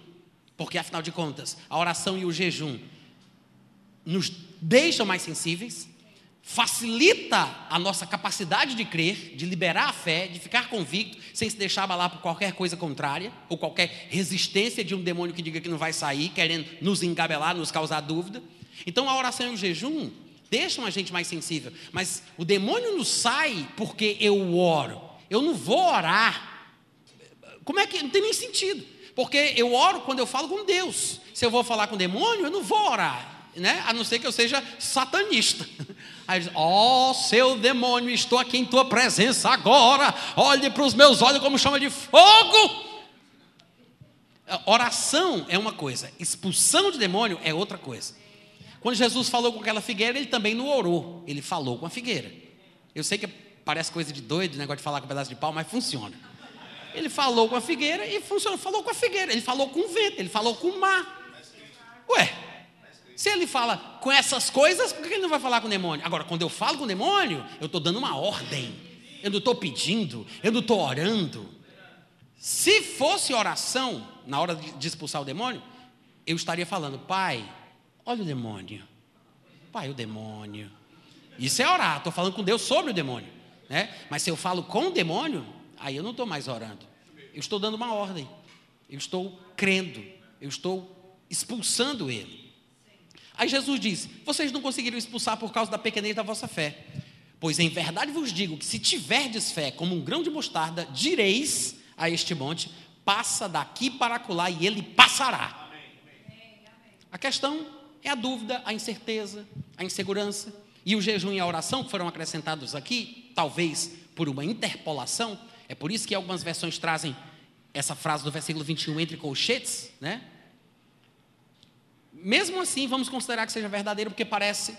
Speaker 1: porque afinal de contas, a oração e o jejum nos deixam mais sensíveis, facilita a nossa capacidade de crer, de liberar a fé, de ficar convicto, sem se deixar abalar por qualquer coisa contrária, ou qualquer resistência de um demônio que diga que não vai sair, querendo nos engabelar, nos causar dúvida. Então a oração e o jejum deixam a gente mais sensível, mas o demônio não sai porque eu oro. Eu não vou orar. Como é que não tem nem sentido? Porque eu oro quando eu falo com Deus. Se eu vou falar com o demônio, eu não vou orar né? a não ser que eu seja satanista. Aí diz: Ó oh, seu demônio, estou aqui em tua presença agora. Olhe para os meus olhos como chama de fogo. Oração é uma coisa, expulsão de demônio é outra coisa. Quando Jesus falou com aquela figueira, ele também não orou, ele falou com a figueira. Eu sei que parece coisa de doido, negócio de falar com um pedaço de pau, mas funciona. Ele falou com a figueira e funcionou. Falou com a figueira, ele falou com o vento, ele falou com o mar. Ué, se ele fala com essas coisas, por que ele não vai falar com o demônio? Agora, quando eu falo com o demônio, eu estou dando uma ordem. Eu não estou pedindo, eu não estou orando. Se fosse oração, na hora de expulsar o demônio, eu estaria falando, pai, olha o demônio. Pai, o demônio. Isso é orar, estou falando com Deus sobre o demônio. Né? Mas se eu falo com o demônio, aí eu não estou mais orando. Eu estou dando uma ordem. Eu estou crendo. Eu estou expulsando ele. Aí Jesus diz: Vocês não conseguiram expulsar por causa da pequenez da vossa fé. Pois em verdade vos digo que se tiverdes fé como um grão de mostarda, direis a este monte: passa daqui para acolá, e ele passará. A questão é a dúvida, a incerteza, a insegurança. E o jejum e a oração que foram acrescentados aqui, talvez por uma interpolação, é por isso que algumas versões trazem essa frase do versículo 21 entre colchetes, né? Mesmo assim, vamos considerar que seja verdadeiro, porque parece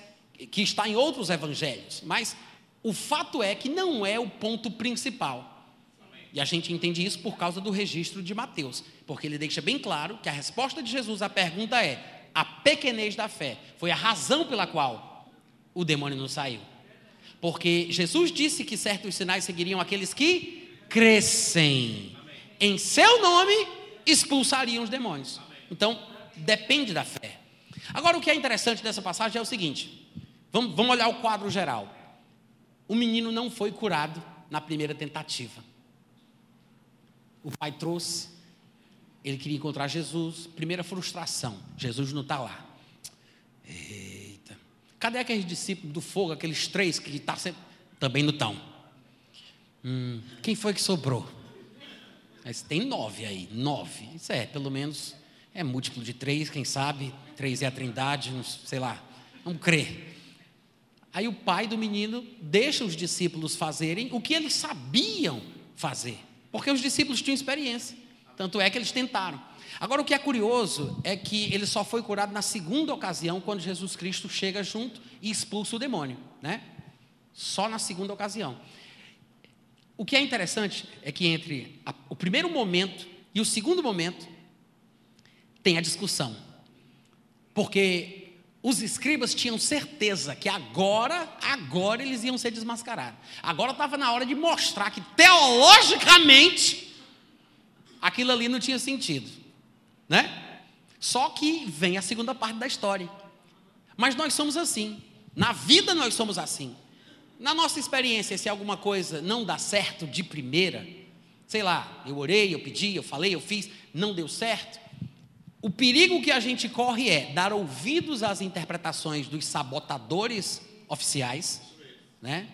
Speaker 1: que está em outros evangelhos, mas o fato é que não é o ponto principal. E a gente entende isso por causa do registro de Mateus, porque ele deixa bem claro que a resposta de Jesus à pergunta é: a pequenez da fé foi a razão pela qual o demônio não saiu. Porque Jesus disse que certos sinais seguiriam aqueles que crescem. Em seu nome expulsariam os demônios. Então, depende da fé. Agora, o que é interessante dessa passagem é o seguinte: vamos, vamos olhar o quadro geral. O menino não foi curado na primeira tentativa. O pai trouxe, ele queria encontrar Jesus, primeira frustração: Jesus não está lá. Eita, cadê aqueles discípulos do fogo, aqueles três que tá sempre... também não estão? Hum, quem foi que sobrou? Mas tem nove aí, nove. Isso é, pelo menos, é múltiplo de três, quem sabe? Três é a trindade, sei lá. Vamos crer. Aí o pai do menino deixa os discípulos fazerem o que eles sabiam fazer, porque os discípulos tinham experiência. Tanto é que eles tentaram. Agora, o que é curioso é que ele só foi curado na segunda ocasião, quando Jesus Cristo chega junto e expulsa o demônio, né? Só na segunda ocasião. O que é interessante é que entre a, o primeiro momento e o segundo momento tem a discussão. Porque os escribas tinham certeza que agora, agora eles iam ser desmascarados. Agora estava na hora de mostrar que teologicamente aquilo ali não tinha sentido, né? Só que vem a segunda parte da história. Mas nós somos assim. Na vida nós somos assim. Na nossa experiência, se alguma coisa não dá certo de primeira, sei lá, eu orei, eu pedi, eu falei, eu fiz, não deu certo, o perigo que a gente corre é dar ouvidos às interpretações dos sabotadores oficiais, né?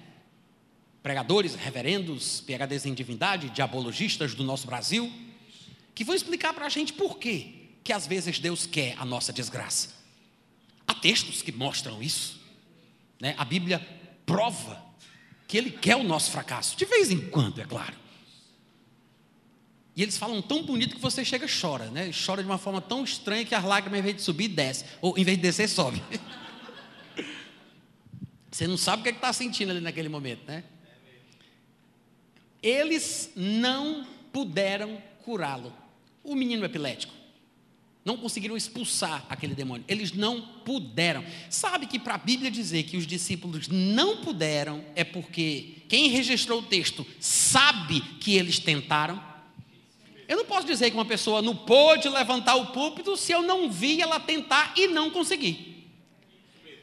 Speaker 1: pregadores, reverendos, PHDs em divindade, diabologistas do nosso Brasil, que vão explicar para a gente por quê que às vezes Deus quer a nossa desgraça. Há textos que mostram isso. Né? A Bíblia prova que Ele quer o nosso fracasso, de vez em quando, é claro. E eles falam tão bonito que você chega e chora, né? Chora de uma forma tão estranha que as lágrimas, em vez de subir, desce. Ou em vez de descer, sobe. Você não sabe o que é está sentindo ali naquele momento, né? Eles não puderam curá-lo. O menino epilético. Não conseguiram expulsar aquele demônio. Eles não puderam. Sabe que para a Bíblia dizer que os discípulos não puderam é porque quem registrou o texto sabe que eles tentaram. Eu não posso dizer que uma pessoa não pôde levantar o púlpito se eu não vi ela tentar e não conseguir.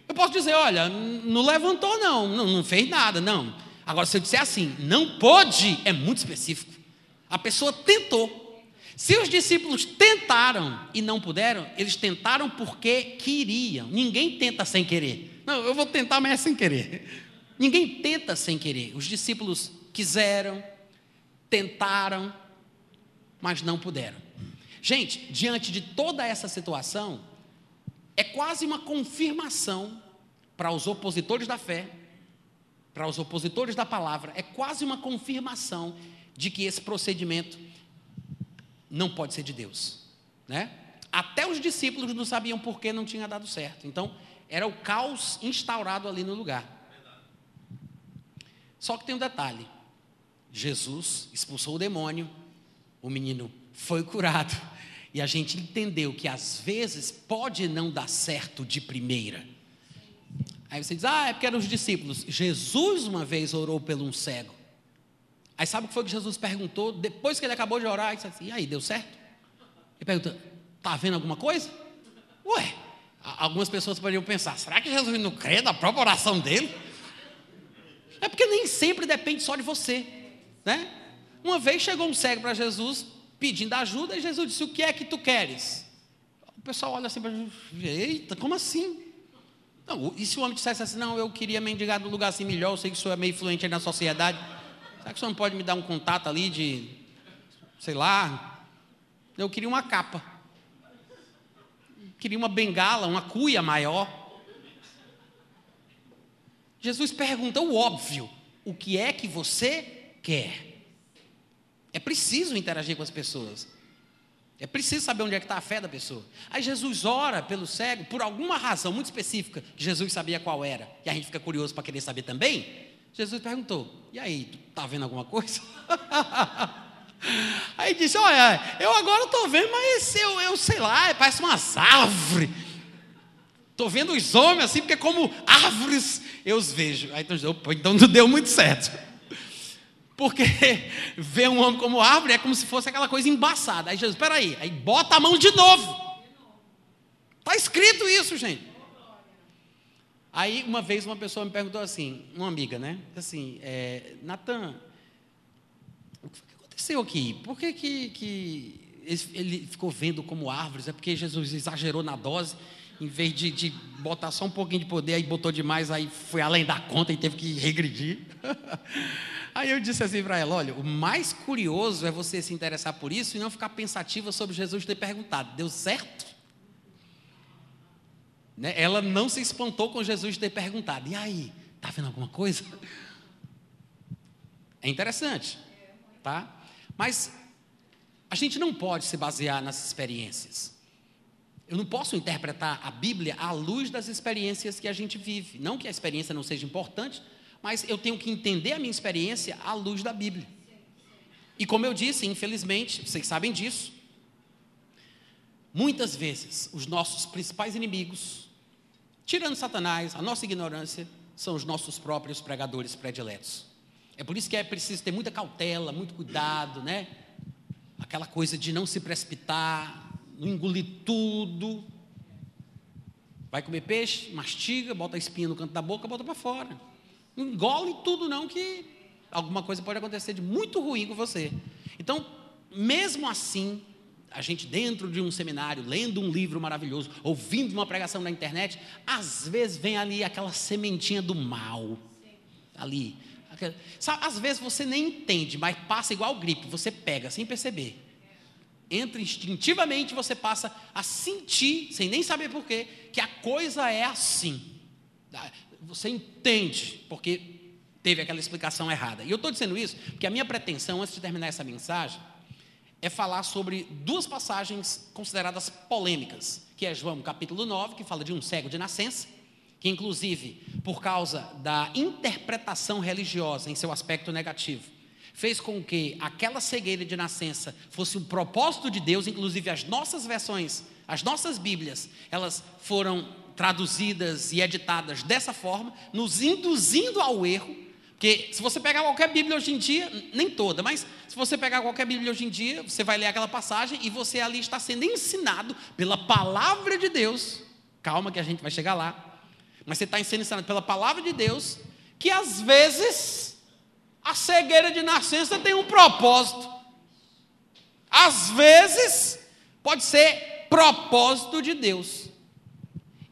Speaker 1: Eu posso dizer, olha, não levantou não, não, não fez nada, não. Agora, se eu disser assim, não pôde, é muito específico. A pessoa tentou. Se os discípulos tentaram e não puderam, eles tentaram porque queriam. Ninguém tenta sem querer. Não, eu vou tentar, mas é sem querer. Ninguém tenta sem querer. Os discípulos quiseram, tentaram, mas não puderam. Gente, diante de toda essa situação, é quase uma confirmação para os opositores da fé, para os opositores da palavra, é quase uma confirmação de que esse procedimento não pode ser de Deus, né? Até os discípulos não sabiam por que não tinha dado certo. Então, era o caos instaurado ali no lugar. Só que tem um detalhe: Jesus expulsou o demônio, o menino foi curado. E a gente entendeu que às vezes pode não dar certo de primeira. Aí você diz, ah, é porque eram os discípulos. Jesus uma vez orou pelo um cego. Aí sabe o que foi que Jesus perguntou? Depois que ele acabou de orar, ele assim, e aí, deu certo? Ele perguntou, está vendo alguma coisa? Ué, algumas pessoas poderiam pensar, será que Jesus não crê na própria oração dele? É porque nem sempre depende só de você, né? Uma vez chegou um cego para Jesus pedindo ajuda e Jesus disse: O que é que tu queres? O pessoal olha assim para Jesus: Eita, como assim? Não, e se o homem dissesse assim: Não, eu queria mendigar num lugar assim melhor, eu sei que o senhor é meio influente aí na sociedade. Será que o senhor não pode me dar um contato ali de, sei lá? Eu queria uma capa. Queria uma bengala, uma cuia maior. Jesus pergunta o óbvio: O que é que você quer? É preciso interagir com as pessoas. É preciso saber onde é que está a fé da pessoa. Aí Jesus ora pelo cego por alguma razão muito específica, que Jesus sabia qual era, e a gente fica curioso para querer saber também. Jesus perguntou: E aí, tu está vendo alguma coisa? aí disse: Olha, eu agora estou vendo, mas eu, eu sei lá, parece umas árvores. Estou vendo os homens assim, porque como árvores eu os vejo. Aí então, então não deu muito certo. Porque ver um homem como árvore é como se fosse aquela coisa embaçada. Aí Jesus, espera aí, aí bota a mão de novo. Está escrito isso, gente. Aí, uma vez, uma pessoa me perguntou assim, uma amiga, né? Assim, é, Natan, o que aconteceu aqui? Por que, que, que ele ficou vendo como árvores? É porque Jesus exagerou na dose, em vez de, de botar só um pouquinho de poder, aí botou demais, aí foi além da conta e teve que regredir. Aí eu disse assim para ela: olha, o mais curioso é você se interessar por isso e não ficar pensativa sobre Jesus ter perguntado, deu certo? Né? Ela não se espantou com Jesus ter perguntado, e aí, está vendo alguma coisa? É interessante, tá? Mas a gente não pode se basear nas experiências. Eu não posso interpretar a Bíblia à luz das experiências que a gente vive. Não que a experiência não seja importante, mas eu tenho que entender a minha experiência à luz da Bíblia. E como eu disse, infelizmente, vocês sabem disso, muitas vezes os nossos principais inimigos, tirando Satanás, a nossa ignorância, são os nossos próprios pregadores prediletos. É por isso que é preciso ter muita cautela, muito cuidado, né? aquela coisa de não se precipitar, não engolir tudo. Vai comer peixe, mastiga, bota a espinha no canto da boca, bota para fora. Não engole tudo, não, que alguma coisa pode acontecer de muito ruim com você. Então, mesmo assim, a gente dentro de um seminário, lendo um livro maravilhoso, ouvindo uma pregação na internet, às vezes vem ali aquela sementinha do mal. Ali. Às vezes você nem entende, mas passa igual gripe, você pega sem perceber. Entra instintivamente, você passa a sentir, sem nem saber porquê, que a coisa é assim. Você entende, porque teve aquela explicação errada. E eu estou dizendo isso porque a minha pretensão, antes de terminar essa mensagem, é falar sobre duas passagens consideradas polêmicas, que é João capítulo 9, que fala de um cego de nascença, que inclusive, por causa da interpretação religiosa em seu aspecto negativo, fez com que aquela cegueira de nascença fosse um propósito de Deus, inclusive as nossas versões, as nossas Bíblias, elas foram traduzidas e editadas dessa forma, nos induzindo ao erro, porque se você pegar qualquer Bíblia hoje em dia, nem toda, mas se você pegar qualquer Bíblia hoje em dia, você vai ler aquela passagem e você ali está sendo ensinado pela palavra de Deus. Calma que a gente vai chegar lá mas você está sendo ensinado pela palavra de Deus que às vezes a cegueira de nascença tem um propósito. Às vezes pode ser propósito de Deus.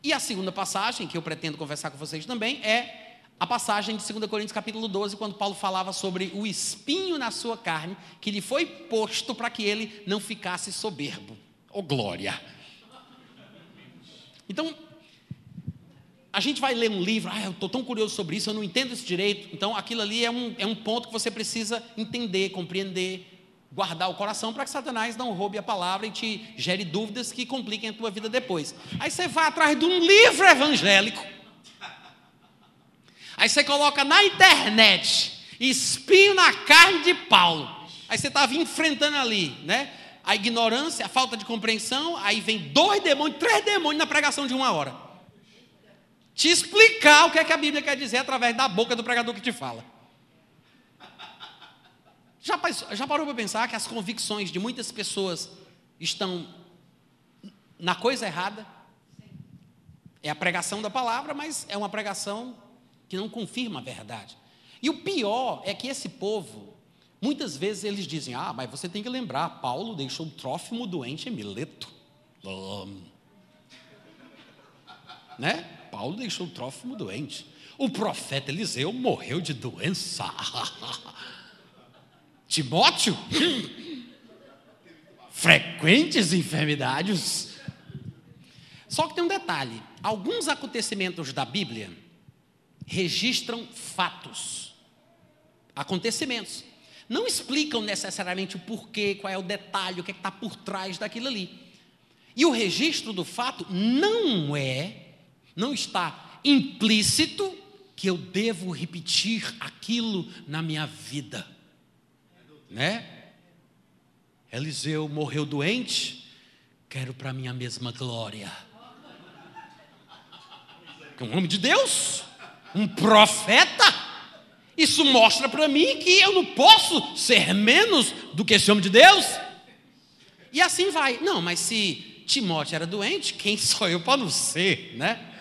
Speaker 1: E a segunda passagem que eu pretendo conversar com vocês também é a passagem de 2 Coríntios capítulo 12, quando Paulo falava sobre o espinho na sua carne, que lhe foi posto para que ele não ficasse soberbo. Oh glória! Então, a gente vai ler um livro, ah, eu estou tão curioso sobre isso, eu não entendo esse direito. Então, aquilo ali é um, é um ponto que você precisa entender, compreender, guardar o coração para que Satanás não roube a palavra e te gere dúvidas que compliquem a tua vida depois. Aí você vai atrás de um livro evangélico. Aí você coloca na internet, espinho na carne de Paulo. Aí você estava enfrentando ali, né? A ignorância, a falta de compreensão, aí vem dois demônios, três demônios na pregação de uma hora te explicar o que é que a Bíblia quer dizer através da boca do pregador que te fala. Já, já parou para pensar que as convicções de muitas pessoas estão na coisa errada? É a pregação da palavra, mas é uma pregação que não confirma a verdade. E o pior é que esse povo, muitas vezes eles dizem: Ah, mas você tem que lembrar, Paulo deixou o Trófimo doente em Mileto. Um, né? Paulo deixou o Trófimo doente. O profeta Eliseu morreu de doença. Timóteo, frequentes enfermidades. Só que tem um detalhe: alguns acontecimentos da Bíblia registram fatos, acontecimentos. Não explicam necessariamente o porquê, qual é o detalhe, o que é está por trás daquilo ali. E o registro do fato não é não está implícito que eu devo repetir aquilo na minha vida, né? Eliseu morreu doente, quero para minha mesma glória. Um homem de Deus, um profeta. Isso mostra para mim que eu não posso ser menos do que esse homem de Deus. E assim vai. Não, mas se Timóteo era doente, quem sou eu para não ser, né?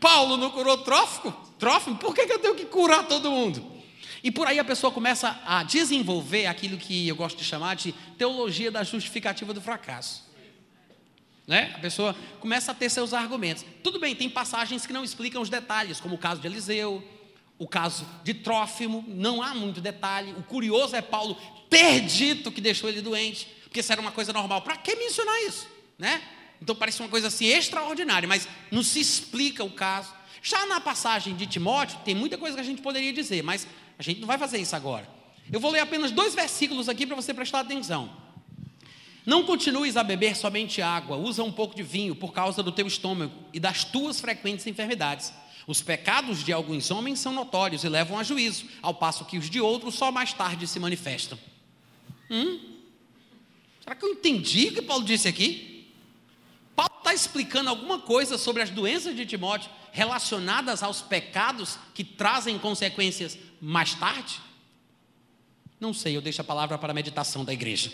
Speaker 1: Paulo não curou Trófico? Trófimo, por que, que eu tenho que curar todo mundo? E por aí a pessoa começa a desenvolver aquilo que eu gosto de chamar de teologia da justificativa do fracasso. Né? A pessoa começa a ter seus argumentos. Tudo bem, tem passagens que não explicam os detalhes, como o caso de Eliseu, o caso de Trófimo, não há muito detalhe. O curioso é Paulo ter dito que deixou ele doente, porque isso era uma coisa normal. Para que mencionar isso? Né? Então parece uma coisa assim extraordinária, mas não se explica o caso. Já na passagem de Timóteo, tem muita coisa que a gente poderia dizer, mas a gente não vai fazer isso agora. Eu vou ler apenas dois versículos aqui para você prestar atenção. Não continues a beber somente água, usa um pouco de vinho por causa do teu estômago e das tuas frequentes enfermidades. Os pecados de alguns homens são notórios e levam a juízo, ao passo que os de outros só mais tarde se manifestam. Hum? Será que eu entendi o que Paulo disse aqui? Paulo está explicando alguma coisa sobre as doenças de Timóteo relacionadas aos pecados que trazem consequências mais tarde? Não sei, eu deixo a palavra para a meditação da igreja.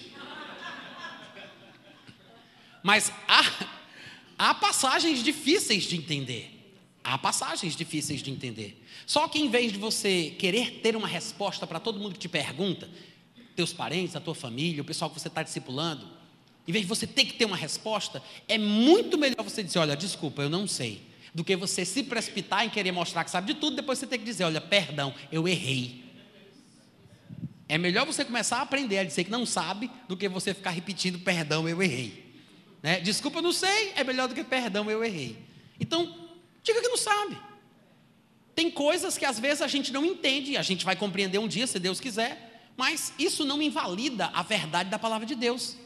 Speaker 1: Mas há, há passagens difíceis de entender. Há passagens difíceis de entender. Só que em vez de você querer ter uma resposta para todo mundo que te pergunta, teus parentes, a tua família, o pessoal que você está discipulando, em vez de você ter que ter uma resposta, é muito melhor você dizer: olha, desculpa, eu não sei, do que você se precipitar em querer mostrar que sabe de tudo, depois você ter que dizer: olha, perdão, eu errei. É melhor você começar a aprender a dizer que não sabe, do que você ficar repetindo: perdão, eu errei. Né? Desculpa, eu não sei, é melhor do que perdão, eu errei. Então, Diga que não sabe. Tem coisas que às vezes a gente não entende, a gente vai compreender um dia, se Deus quiser, mas isso não invalida a verdade da palavra de Deus.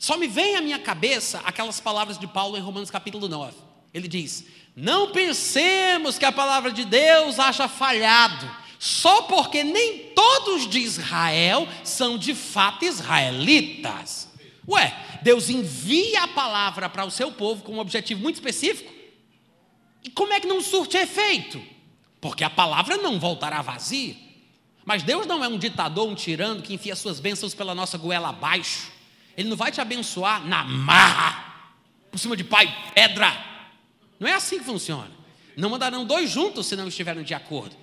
Speaker 1: Só me vem à minha cabeça aquelas palavras de Paulo em Romanos capítulo 9. Ele diz: Não pensemos que a palavra de Deus haja falhado, só porque nem todos de Israel são de fato israelitas. Ué, Deus envia a palavra para o seu povo com um objetivo muito específico e como é que não surte efeito? Porque a palavra não voltará vazia. Mas Deus não é um ditador, um tirano que enfia suas bênçãos pela nossa goela abaixo. Ele não vai te abençoar na marra, por cima de pai pedra. Não é assim que funciona. Não mandarão dois juntos se não estiverem de acordo.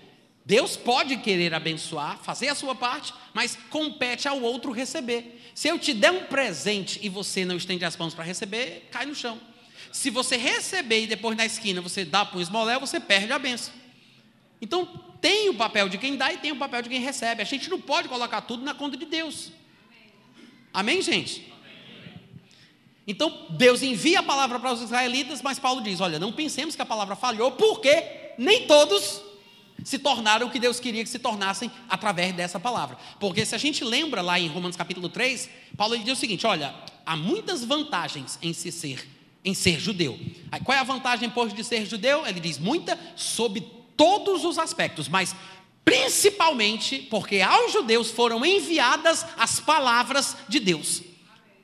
Speaker 1: Deus pode querer abençoar, fazer a sua parte, mas compete ao outro receber. Se eu te der um presente e você não estende as mãos para receber, cai no chão. Se você receber e depois na esquina você dá para o esmolé, você perde a benção. Então, tem o papel de quem dá e tem o papel de quem recebe. A gente não pode colocar tudo na conta de Deus. Amém, gente? Então, Deus envia a palavra para os israelitas, mas Paulo diz: Olha, não pensemos que a palavra falhou, porque nem todos se tornaram o que Deus queria que se tornassem através dessa palavra. Porque se a gente lembra lá em Romanos capítulo 3, Paulo diz o seguinte: Olha, há muitas vantagens em se ser em ser judeu. Aí, qual é a vantagem, pois, de ser judeu? Ele diz muita sob todos os aspectos, mas principalmente porque aos judeus foram enviadas as palavras de Deus.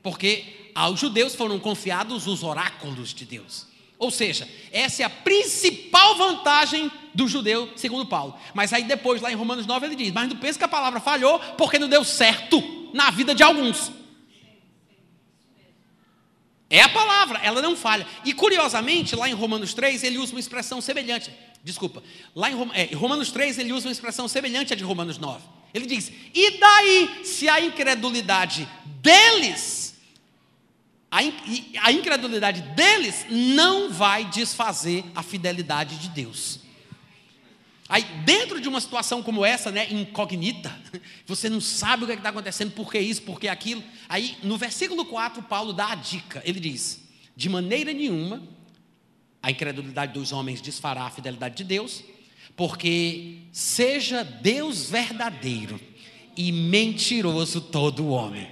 Speaker 1: Porque aos judeus foram confiados os oráculos de Deus. Ou seja, essa é a principal vantagem do judeu, segundo Paulo. Mas aí depois, lá em Romanos 9, ele diz: Mas não pensa que a palavra falhou porque não deu certo na vida de alguns. É a palavra, ela não falha. E curiosamente, lá em Romanos 3, ele usa uma expressão semelhante. Desculpa. Lá em é, Romanos 3, ele usa uma expressão semelhante à de Romanos 9. Ele diz: E daí, se a incredulidade deles, a, a incredulidade deles não vai desfazer a fidelidade de Deus. Aí, dentro de uma situação como essa, né, incognita, você não sabe o que é está acontecendo, por que isso, por que aquilo. Aí, no versículo 4, Paulo dá a dica. Ele diz: De maneira nenhuma, a incredulidade dos homens desfará a fidelidade de Deus, porque seja Deus verdadeiro e mentiroso todo homem.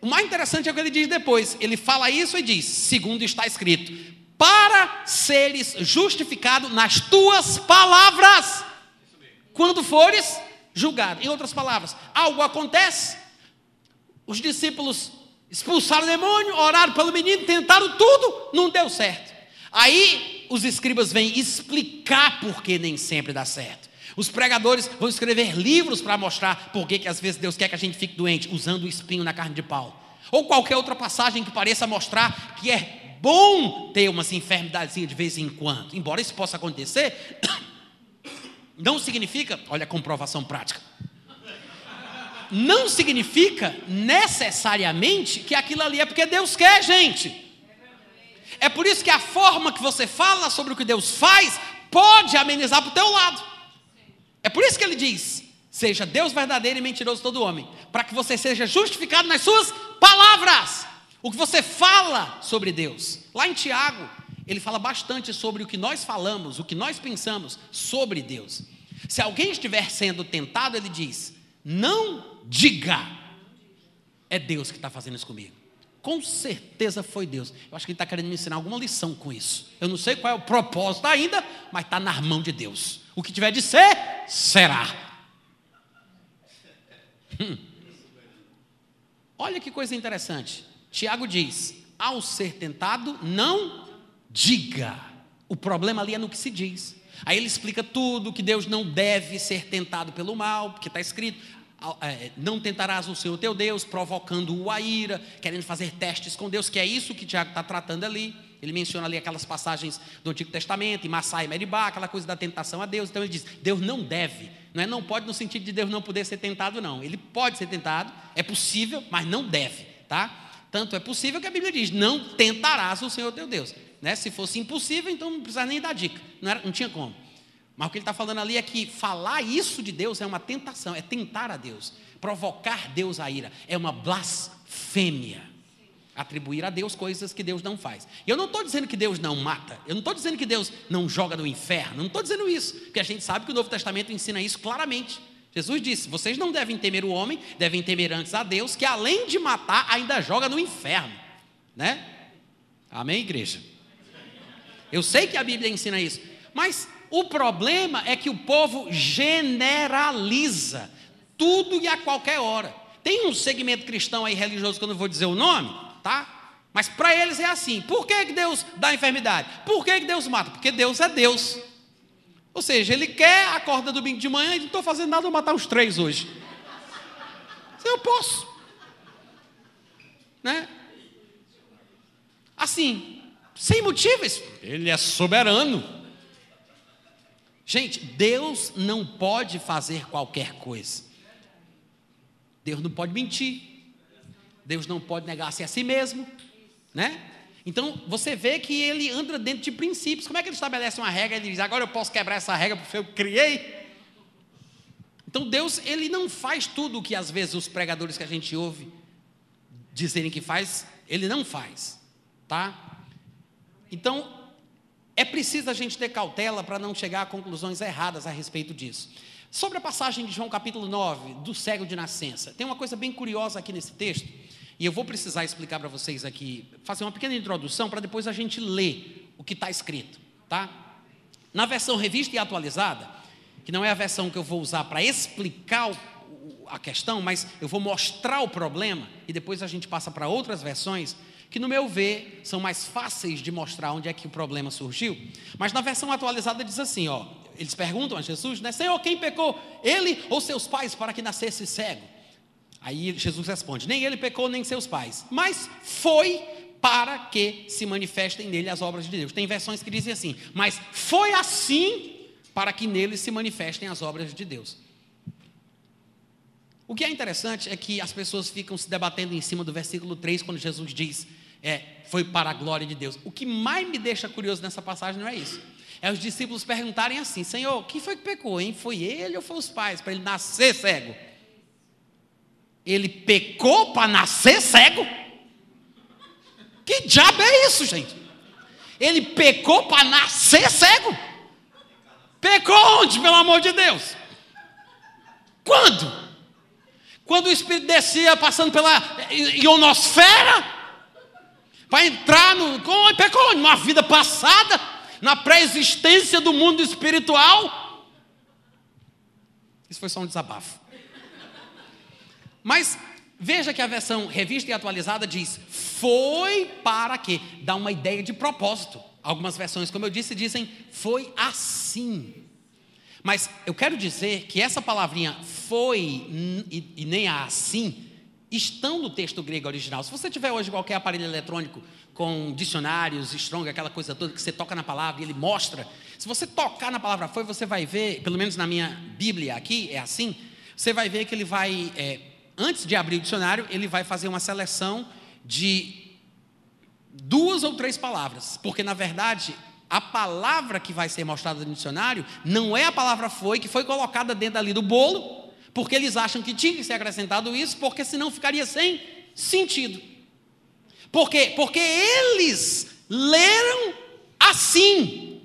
Speaker 1: O mais interessante é o que ele diz depois. Ele fala isso e diz: segundo está escrito, para seres justificado nas tuas palavras, quando fores julgado. Em outras palavras, algo acontece, os discípulos expulsaram o demônio, oraram pelo menino, tentaram tudo, não deu certo. Aí os escribas vêm explicar por que nem sempre dá certo. Os pregadores vão escrever livros para mostrar por que, às vezes Deus quer que a gente fique doente, usando o espinho na carne de pau. Ou qualquer outra passagem que pareça mostrar que é bom ter umas enfermidadezinhas de vez em quando. Embora isso possa acontecer, não significa, olha a comprovação prática. Não significa necessariamente que aquilo ali é porque Deus quer, gente. É por isso que a forma que você fala sobre o que Deus faz pode amenizar para o teu lado. É por isso que ele diz: seja Deus verdadeiro e mentiroso todo homem, para que você seja justificado nas suas palavras. O que você fala sobre Deus. Lá em Tiago, ele fala bastante sobre o que nós falamos, o que nós pensamos sobre Deus. Se alguém estiver sendo tentado, ele diz: não diga, é Deus que está fazendo isso comigo. Com certeza foi Deus. Eu acho que ele está querendo me ensinar alguma lição com isso. Eu não sei qual é o propósito ainda, mas está na mão de Deus. O que tiver de ser, será. Hum. Olha que coisa interessante. Tiago diz: ao ser tentado, não diga. O problema ali é no que se diz. Aí ele explica tudo que Deus não deve ser tentado pelo mal, porque está escrito: não tentarás o Senhor teu Deus, provocando-o a ira, querendo fazer testes com Deus, que é isso que Tiago está tratando ali. Ele menciona ali aquelas passagens do Antigo Testamento, em Massai e Meribá, aquela coisa da tentação a Deus. Então ele diz: Deus não deve. Não é não pode no sentido de Deus não poder ser tentado, não. Ele pode ser tentado, é possível, mas não deve, tá? Tanto é possível que a Bíblia diz: não tentarás o Senhor teu Deus. Né? Se fosse impossível, então não precisava nem dar dica. Não, era, não tinha como. Mas o que ele está falando ali é que falar isso de Deus é uma tentação, é tentar a Deus, provocar Deus a ira, é uma blasfêmia. Atribuir a Deus coisas que Deus não faz. E eu não estou dizendo que Deus não mata, eu não estou dizendo que Deus não joga no inferno, não estou dizendo isso, porque a gente sabe que o Novo Testamento ensina isso claramente. Jesus disse: vocês não devem temer o homem, devem temer antes a Deus, que além de matar, ainda joga no inferno. Né? Amém, igreja? Eu sei que a Bíblia ensina isso, mas o problema é que o povo generaliza tudo e a qualquer hora. Tem um segmento cristão aí religioso que eu não vou dizer o nome, tá? Mas para eles é assim: por que Deus dá enfermidade? Por que Deus mata? Porque Deus é Deus. Ou seja, ele quer, acorda domingo de manhã e não estou fazendo nada, vou matar os três hoje. Eu posso. Né? Assim, sem motivos. Ele é soberano. Gente, Deus não pode fazer qualquer coisa. Deus não pode mentir. Deus não pode negar-se a si mesmo, né? Então, você vê que ele anda dentro de princípios. Como é que ele estabelece uma regra? Ele diz: "Agora eu posso quebrar essa regra porque eu criei". Então, Deus, ele não faz tudo o que às vezes os pregadores que a gente ouve dizerem que faz, ele não faz, tá? Então, é preciso a gente ter cautela para não chegar a conclusões erradas a respeito disso. Sobre a passagem de João capítulo 9, do cego de nascença, tem uma coisa bem curiosa aqui nesse texto, e eu vou precisar explicar para vocês aqui, fazer uma pequena introdução para depois a gente ler o que está escrito, tá? Na versão revista e atualizada, que não é a versão que eu vou usar para explicar a questão, mas eu vou mostrar o problema e depois a gente passa para outras versões que, no meu ver, são mais fáceis de mostrar onde é que o problema surgiu. Mas na versão atualizada diz assim: ó, eles perguntam a Jesus, né, Senhor, quem pecou? Ele ou seus pais para que nascesse cego? Aí Jesus responde: Nem ele pecou, nem seus pais, mas foi para que se manifestem nele as obras de Deus. Tem versões que dizem assim, mas foi assim para que nele se manifestem as obras de Deus. O que é interessante é que as pessoas ficam se debatendo em cima do versículo 3, quando Jesus diz: é, foi para a glória de Deus. O que mais me deixa curioso nessa passagem não é isso. É os discípulos perguntarem assim: Senhor, quem foi que pecou, hein? Foi ele ou foi os pais para ele nascer cego? Ele pecou para nascer cego? Que diabo é isso, gente? Ele pecou para nascer cego? Pecou onde, pelo amor de Deus? Quando? Quando o Espírito descia passando pela ionosfera? Para entrar no, numa vida passada, na pré-existência do mundo espiritual. Isso foi só um desabafo. Mas veja que a versão revista e atualizada diz: foi para quê? Dá uma ideia de propósito. Algumas versões, como eu disse, dizem foi assim. Mas eu quero dizer que essa palavrinha foi e, e nem assim estão no texto grego original. Se você tiver hoje qualquer aparelho eletrônico com dicionários, strong, aquela coisa toda que você toca na palavra e ele mostra, se você tocar na palavra foi, você vai ver, pelo menos na minha Bíblia aqui é assim, você vai ver que ele vai, é, antes de abrir o dicionário, ele vai fazer uma seleção de duas ou três palavras, porque na verdade a palavra que vai ser mostrada no dicionário não é a palavra foi que foi colocada dentro ali do bolo, porque eles acham que tinha que ser acrescentado isso, porque senão ficaria sem sentido. Por quê? Porque eles leram assim.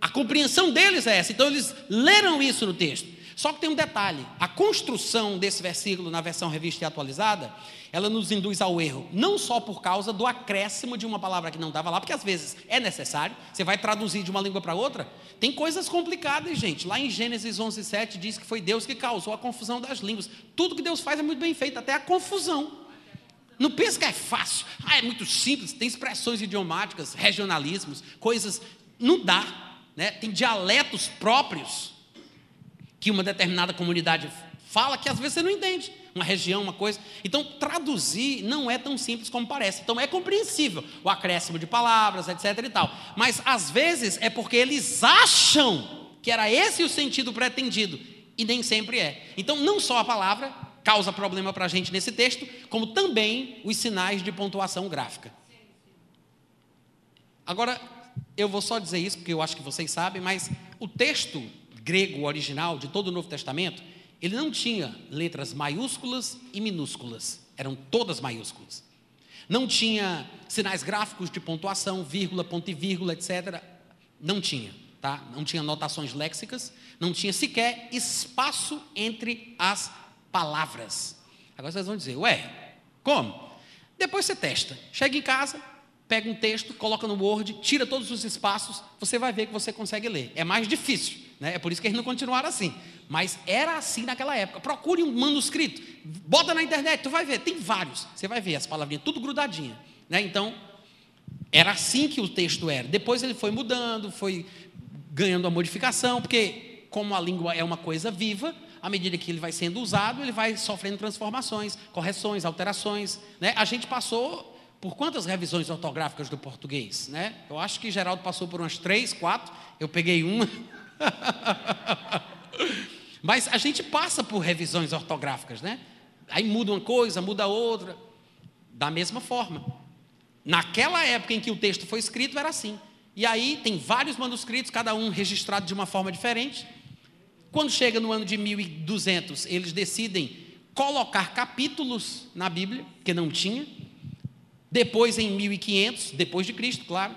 Speaker 1: A compreensão deles é essa. Então eles leram isso no texto. Só que tem um detalhe: a construção desse versículo na versão revista e atualizada, ela nos induz ao erro, não só por causa do acréscimo de uma palavra que não estava lá, porque às vezes é necessário, você vai traduzir de uma língua para outra, tem coisas complicadas, gente. Lá em Gênesis 11:7 diz que foi Deus que causou a confusão das línguas. Tudo que Deus faz é muito bem feito, até a confusão. Não pensa que é fácil. Ah, é muito simples, tem expressões idiomáticas, regionalismos, coisas não dá, né? Tem dialetos próprios que uma determinada comunidade fala que às vezes você não entende. Uma região, uma coisa. Então, traduzir não é tão simples como parece. Então, é compreensível o acréscimo de palavras, etc. e tal. Mas, às vezes, é porque eles acham que era esse o sentido pretendido. E nem sempre é. Então, não só a palavra causa problema para a gente nesse texto, como também os sinais de pontuação gráfica. Agora, eu vou só dizer isso porque eu acho que vocês sabem, mas o texto grego original de todo o Novo Testamento, ele não tinha letras maiúsculas e minúsculas, eram todas maiúsculas. Não tinha sinais gráficos de pontuação, vírgula, ponto e vírgula, etc. Não tinha, tá? Não tinha notações léxicas, não tinha sequer espaço entre as palavras. Agora vocês vão dizer, ué, como? Depois você testa. Chega em casa, pega um texto, coloca no Word, tira todos os espaços, você vai ver que você consegue ler. É mais difícil. Né? É por isso que eles não continuaram assim. Mas era assim naquela época. Procure um manuscrito, bota na internet, tu vai ver, tem vários. Você vai ver as palavrinhas tudo grudadinha. Né? Então, era assim que o texto era. Depois ele foi mudando, foi ganhando a modificação, porque como a língua é uma coisa viva, à medida que ele vai sendo usado, ele vai sofrendo transformações, correções, alterações. Né? A gente passou por quantas revisões ortográficas do português? Né? Eu acho que Geraldo passou por umas três, quatro, eu peguei uma. Mas a gente passa por revisões ortográficas, né? Aí muda uma coisa, muda outra. Da mesma forma. Naquela época em que o texto foi escrito, era assim. E aí tem vários manuscritos, cada um registrado de uma forma diferente. Quando chega no ano de 1200, eles decidem colocar capítulos na Bíblia, que não tinha. Depois, em 1500, depois de Cristo, claro,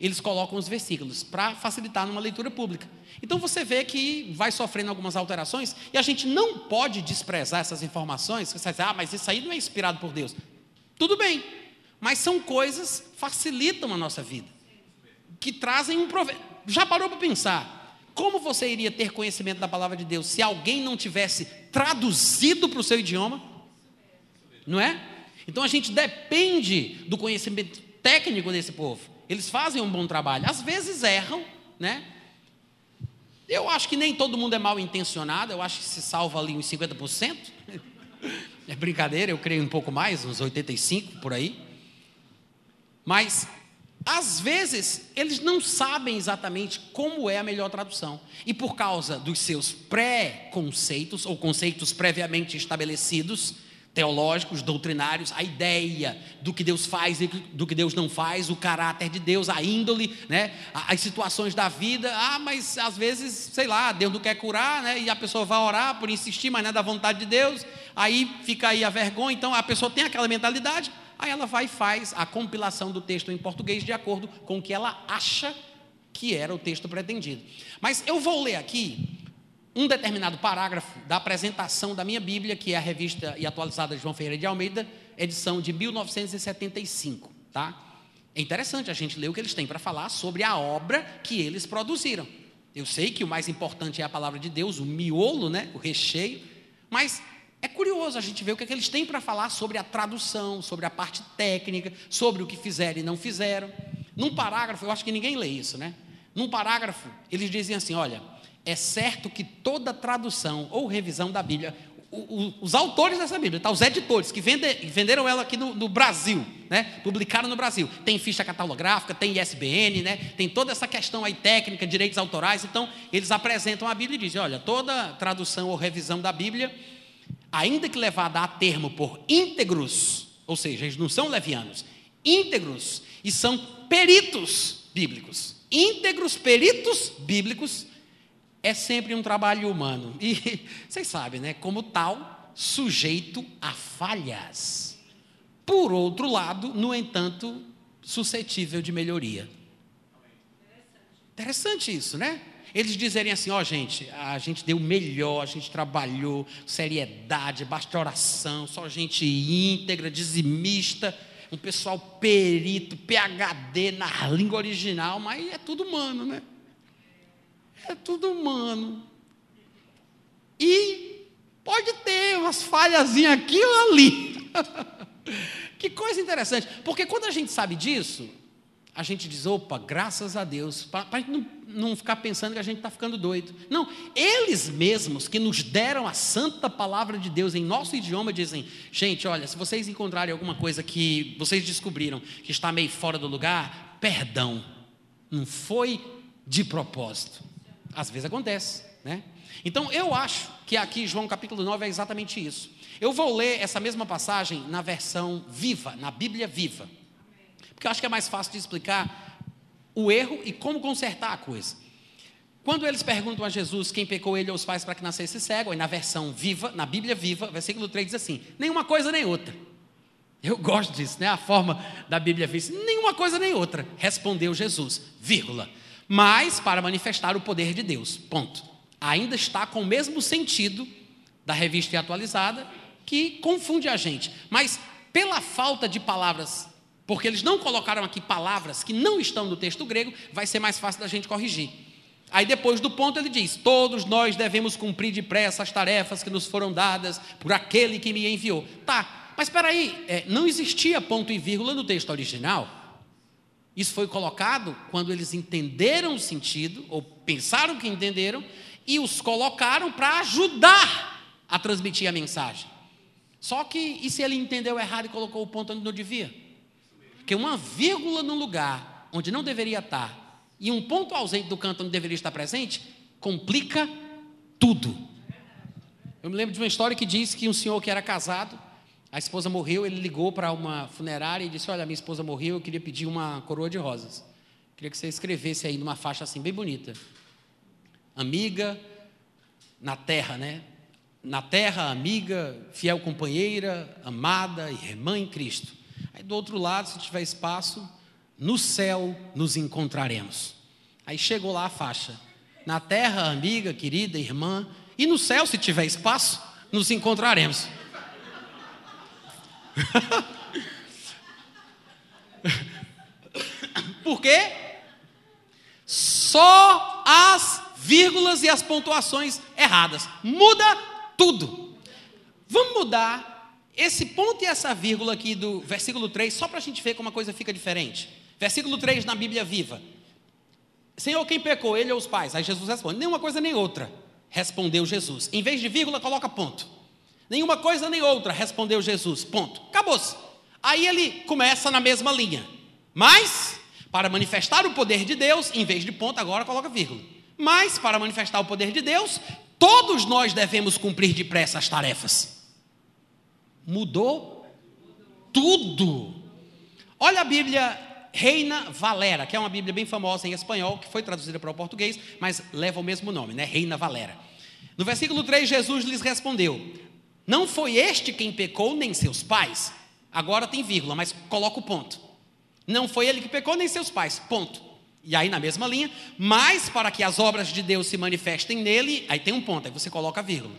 Speaker 1: eles colocam os versículos para facilitar numa leitura pública. Então você vê que vai sofrendo algumas alterações e a gente não pode desprezar essas informações. Você dizer, ah, mas isso aí não é inspirado por Deus. Tudo bem, mas são coisas que facilitam a nossa vida, que trazem um proveito. Já parou para pensar? Como você iria ter conhecimento da palavra de Deus se alguém não tivesse traduzido para o seu idioma? Não é? Então a gente depende do conhecimento técnico desse povo. Eles fazem um bom trabalho. Às vezes erram, né? Eu acho que nem todo mundo é mal intencionado, eu acho que se salva ali uns 50%. É brincadeira, eu creio um pouco mais, uns 85 por aí. Mas às vezes eles não sabem exatamente como é a melhor tradução. E por causa dos seus pré-conceitos ou conceitos previamente estabelecidos, teológicos, doutrinários, a ideia do que Deus faz e do que Deus não faz, o caráter de Deus, a índole, né? as situações da vida. Ah, mas às vezes, sei lá, Deus não quer curar, né? e a pessoa vai orar por insistir, mas não é da vontade de Deus, aí fica aí a vergonha. Então a pessoa tem aquela mentalidade, aí ela vai e faz a compilação do texto em português de acordo com o que ela acha que era o texto pretendido. Mas eu vou ler aqui um determinado parágrafo da apresentação da minha Bíblia, que é a revista e atualizada de João Ferreira de Almeida, edição de 1975, tá? É interessante a gente ler o que eles têm para falar sobre a obra que eles produziram. Eu sei que o mais importante é a palavra de Deus, o miolo, né, o recheio, mas é curioso a gente ver o que, é que eles têm para falar sobre a tradução, sobre a parte técnica, sobre o que fizeram e não fizeram. Num parágrafo, eu acho que ninguém lê isso, né? Num parágrafo, eles dizem assim: olha, é certo que toda tradução ou revisão da Bíblia, os autores dessa Bíblia, tá? os editores que vende, venderam ela aqui no, no, Brasil, né? publicaram no Brasil. Tem ficha catalográfica, tem ISBN, né? tem toda essa questão aí técnica, direitos autorais. Então, eles apresentam a Bíblia e dizem: olha, toda tradução ou revisão da Bíblia, ainda que levada a termo por íntegros, ou seja, eles não são levianos, íntegros e são peritos bíblicos. Íntegros peritos bíblicos é sempre um trabalho humano. E vocês sabem, né? Como tal, sujeito a falhas. Por outro lado, no entanto, suscetível de melhoria. Interessante isso, né? Eles dizerem assim: ó, oh, gente, a gente deu o melhor, a gente trabalhou, seriedade, basta oração, só gente íntegra, dizimista, um pessoal perito, PHD na língua original, mas é tudo humano, né? É tudo humano. E pode ter umas falhazinhas aqui ou ali. que coisa interessante. Porque quando a gente sabe disso, a gente diz, opa, graças a Deus, para a gente não, não, ficar pensando que a gente está ficando doido. Não, eles mesmos que nos deram a santa palavra de Deus em nosso idioma dizem, gente, olha, se vocês encontrarem alguma coisa que vocês descobriram que está meio fora do lugar, perdão, não foi de propósito. Às vezes acontece, né? Então eu acho que aqui João capítulo 9 é exatamente isso. Eu vou ler essa mesma passagem na versão viva, na Bíblia viva. Porque eu acho que é mais fácil de explicar o erro e como consertar a coisa. Quando eles perguntam a Jesus quem pecou ele ou os pais para que nascesse cego, aí na versão viva, na Bíblia viva, versículo 3 diz assim: nenhuma coisa nem outra. Eu gosto disso, né? A forma da Bíblia viva, nenhuma coisa nem outra, respondeu Jesus, vírgula mas para manifestar o poder de Deus. Ponto. Ainda está com o mesmo sentido da revista atualizada que confunde a gente. Mas pela falta de palavras, porque eles não colocaram aqui palavras que não estão no texto grego, vai ser mais fácil da gente corrigir. Aí depois do ponto ele diz: Todos nós devemos cumprir depressa as tarefas que nos foram dadas por aquele que me enviou. Tá, mas espera aí, é, não existia ponto e vírgula no texto original. Isso foi colocado quando eles entenderam o sentido, ou pensaram que entenderam, e os colocaram para ajudar a transmitir a mensagem. Só que, e se ele entendeu errado e colocou o ponto onde não devia? Porque uma vírgula num lugar onde não deveria estar, e um ponto ausente do canto onde deveria estar presente, complica tudo. Eu me lembro de uma história que diz que um senhor que era casado, a esposa morreu, ele ligou para uma funerária e disse: Olha, minha esposa morreu, eu queria pedir uma coroa de rosas. Queria que você escrevesse aí numa faixa assim, bem bonita. Amiga na terra, né? Na terra, amiga, fiel companheira, amada, irmã em Cristo. Aí do outro lado, se tiver espaço, no céu nos encontraremos. Aí chegou lá a faixa. Na terra, amiga, querida, irmã, e no céu, se tiver espaço, nos encontraremos. Por quê? Só as vírgulas e as pontuações erradas. Muda tudo. Vamos mudar esse ponto e essa vírgula aqui do versículo 3, só para a gente ver como a coisa fica diferente. Versículo 3 na Bíblia viva. Senhor, quem pecou, ele ou os pais? Aí Jesus responde: nenhuma coisa nem outra. Respondeu Jesus. Em vez de vírgula, coloca ponto. Nenhuma coisa nem outra, respondeu Jesus. Ponto. Acabou-se. Aí ele começa na mesma linha. Mas, para manifestar o poder de Deus, em vez de ponto, agora coloca vírgula. Mas, para manifestar o poder de Deus, todos nós devemos cumprir depressa as tarefas. Mudou tudo. Olha a Bíblia Reina Valera, que é uma Bíblia bem famosa em espanhol, que foi traduzida para o português, mas leva o mesmo nome, né? Reina Valera. No versículo 3, Jesus lhes respondeu: não foi este quem pecou, nem seus pais. Agora tem vírgula, mas coloca o ponto. Não foi ele que pecou, nem seus pais. Ponto. E aí, na mesma linha, mas para que as obras de Deus se manifestem nele, aí tem um ponto, aí você coloca vírgula.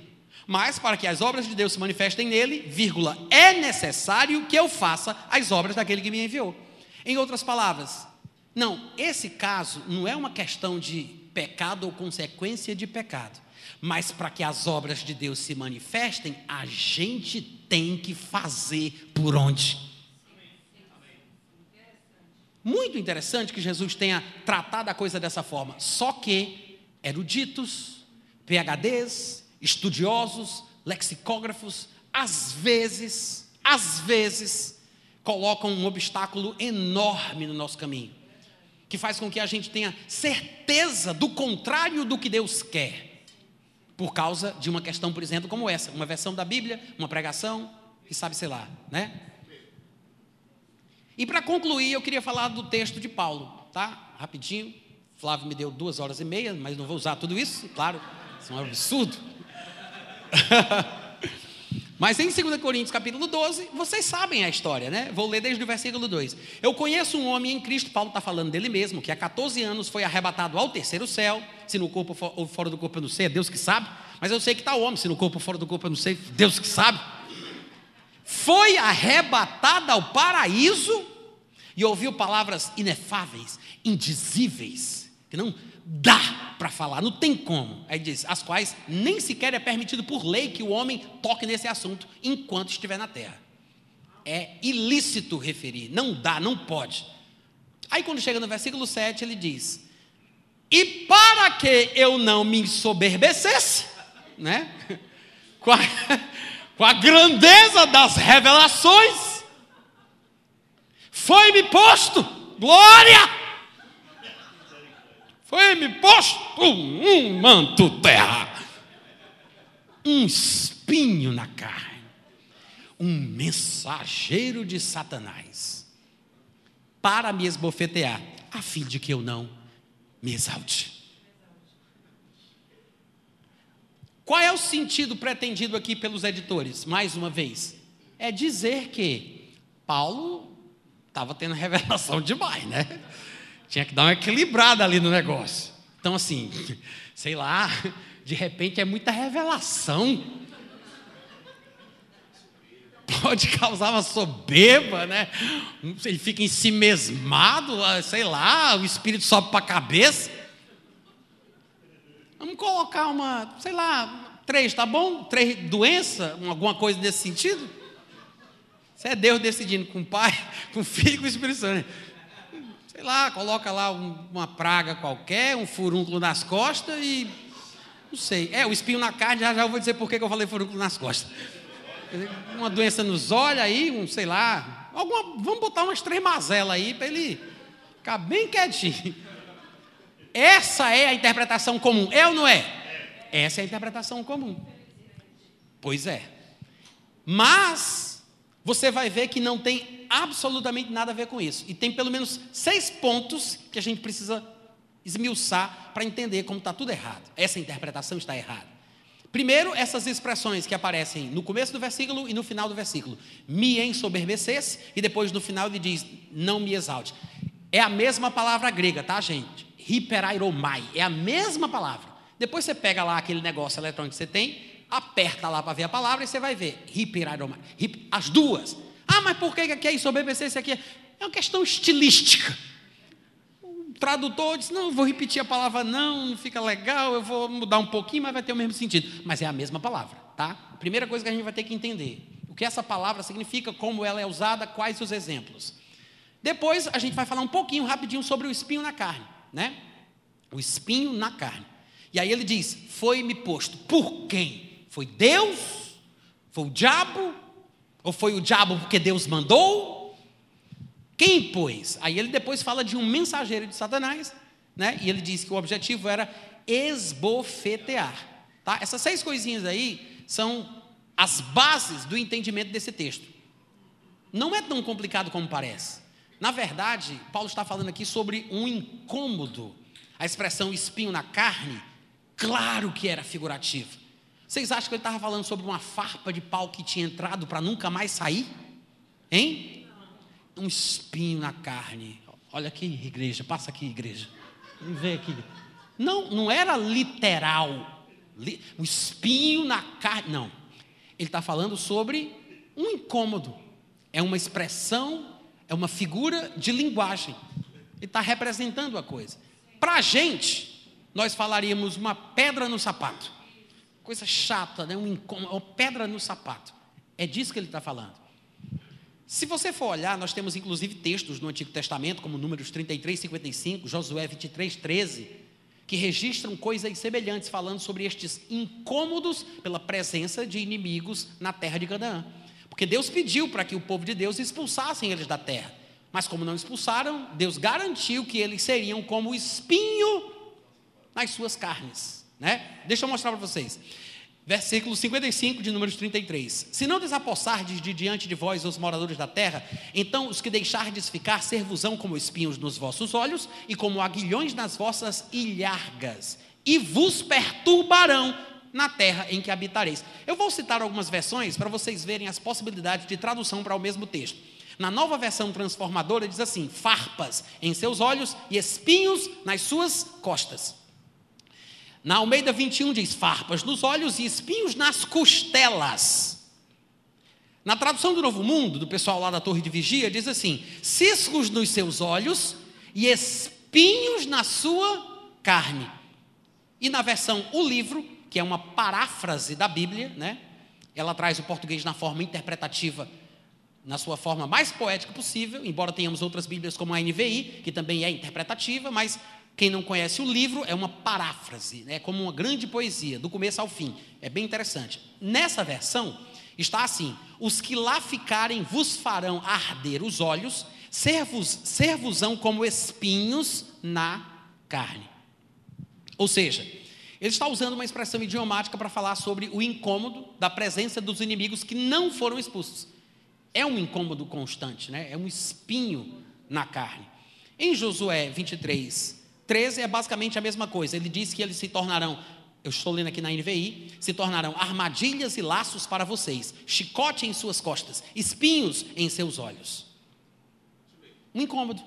Speaker 1: Mas para que as obras de Deus se manifestem nele, vírgula, é necessário que eu faça as obras daquele que me enviou. Em outras palavras, não, esse caso não é uma questão de pecado ou consequência de pecado. Mas para que as obras de Deus se manifestem, a gente tem que fazer por onde. Muito interessante que Jesus tenha tratado a coisa dessa forma. Só que eruditos, PHDs, estudiosos, lexicógrafos, às vezes, às vezes, colocam um obstáculo enorme no nosso caminho, que faz com que a gente tenha certeza do contrário do que Deus quer, por causa de uma questão, por exemplo, como essa, uma versão da Bíblia, uma pregação, e sabe, sei lá, né? E para concluir, eu queria falar do texto de Paulo, tá? Rapidinho. Flávio me deu duas horas e meia, mas não vou usar tudo isso, claro, isso é um absurdo. Mas em 2 Coríntios capítulo 12, vocês sabem a história, né? Vou ler desde o versículo 2. Eu conheço um homem em Cristo, Paulo está falando dele mesmo, que há 14 anos foi arrebatado ao terceiro céu, se no corpo ou fora do corpo eu não sei, é Deus que sabe, mas eu sei que está o homem, se no corpo ou fora do corpo eu não sei, Deus que sabe. Foi arrebatado ao paraíso e ouviu palavras inefáveis, indizíveis, que não dá para falar, não tem como. Aí diz, as quais nem sequer é permitido por lei que o homem toque nesse assunto enquanto estiver na terra. É ilícito referir, não dá, não pode. Aí quando chega no versículo 7, ele diz: "E para que eu não me ensoberbecesse, né? Com a, com a grandeza das revelações, foi-me posto glória foi-me posto um manto terra, um espinho na carne, um mensageiro de Satanás, para me esbofetear, a fim de que eu não me exalte. Qual é o sentido pretendido aqui pelos editores? Mais uma vez, é dizer que Paulo estava tendo revelação demais, né? Tinha que dar uma equilibrada ali no negócio. Então, assim, sei lá, de repente é muita revelação. Pode causar uma soberba, né? Ele fica mesmado, ah, sei lá, o espírito sobe para a cabeça. Vamos colocar uma, sei lá, três, tá bom? Três doença, alguma coisa desse sentido? Isso é Deus decidindo com o Pai, com o Filho e com o Espírito Santo sei lá, coloca lá um, uma praga qualquer, um furúnculo nas costas e. Não sei. É, o espinho na carne, já já eu vou dizer por que eu falei furúnculo nas costas. Uma doença nos olhos aí, um, sei lá. Alguma, vamos botar umas três mazelas aí para ele ficar bem quietinho. Essa é a interpretação comum, é ou não é? Essa é a interpretação comum. Pois é. Mas você vai ver que não tem absolutamente nada a ver com isso. E tem pelo menos seis pontos que a gente precisa esmiuçar para entender como está tudo errado. Essa interpretação está errada. Primeiro, essas expressões que aparecem no começo do versículo e no final do versículo. Me ensoberbecesse, e depois no final ele diz, não me exalte. É a mesma palavra grega, tá, gente? Hiperairomai. É a mesma palavra. Depois você pega lá aquele negócio eletrônico que você tem, aperta lá para ver a palavra e você vai ver. Hiperairomai. As duas. Ah, mas por que aqui é isso aqui? É uma questão estilística. Tradutor disse: não, eu vou repetir a palavra não, não fica legal, eu vou mudar um pouquinho, mas vai ter o mesmo sentido. Mas é a mesma palavra, tá? Primeira coisa que a gente vai ter que entender: o que essa palavra significa, como ela é usada, quais os exemplos. Depois a gente vai falar um pouquinho, rapidinho, sobre o espinho na carne, né? O espinho na carne. E aí ele diz: Foi-me posto. Por quem? Foi Deus? Foi o diabo? Ou foi o diabo porque Deus mandou? Quem pôs? Aí ele depois fala de um mensageiro de Satanás, né? E ele diz que o objetivo era esbofetear. Tá? Essas seis coisinhas aí são as bases do entendimento desse texto. Não é tão complicado como parece. Na verdade, Paulo está falando aqui sobre um incômodo. A expressão espinho na carne, claro que era figurativo. Vocês acham que ele estava falando sobre uma farpa de pau que tinha entrado para nunca mais sair? Hein? Um espinho na carne. Olha aqui, igreja, passa aqui, igreja. Vem aqui. Não, não era literal. Um espinho na carne. Não. Ele está falando sobre um incômodo. É uma expressão, é uma figura de linguagem. Ele está representando a coisa. Para a gente, nós falaríamos uma pedra no sapato coisa chata, né? um incômodo, uma pedra no sapato. É disso que ele está falando. Se você for olhar, nós temos inclusive textos no Antigo Testamento, como Números 33, 55, Josué 23, 13, que registram coisas semelhantes, falando sobre estes incômodos pela presença de inimigos na terra de Canaã. Porque Deus pediu para que o povo de Deus expulsassem eles da terra. Mas como não expulsaram, Deus garantiu que eles seriam como espinho nas suas carnes. Né? Deixa eu mostrar para vocês. Versículo 55 de Números 33. Se não desapossardes de diante de vós os moradores da terra, então os que deixardes ficar servosão como espinhos nos vossos olhos e como aguilhões nas vossas ilhargas, e vos perturbarão na terra em que habitareis. Eu vou citar algumas versões para vocês verem as possibilidades de tradução para o mesmo texto. Na nova versão transformadora diz assim: farpas em seus olhos e espinhos nas suas costas. Na Almeida 21 diz farpas nos olhos e espinhos nas costelas. Na tradução do Novo Mundo, do pessoal lá da Torre de Vigia, diz assim: ciscos nos seus olhos e espinhos na sua carne. E na versão O Livro, que é uma paráfrase da Bíblia, né? Ela traz o português na forma interpretativa, na sua forma mais poética possível, embora tenhamos outras Bíblias como a NVI, que também é interpretativa, mas quem não conhece o livro, é uma paráfrase, é como uma grande poesia, do começo ao fim. É bem interessante. Nessa versão, está assim: Os que lá ficarem vos farão arder os olhos, servos, servosão como espinhos na carne. Ou seja, ele está usando uma expressão idiomática para falar sobre o incômodo da presença dos inimigos que não foram expulsos. É um incômodo constante, né? é um espinho na carne. Em Josué 23, 13 é basicamente a mesma coisa. Ele diz que eles se tornarão, eu estou lendo aqui na NVI, se tornarão armadilhas e laços para vocês, chicote em suas costas, espinhos em seus olhos. Um incômodo,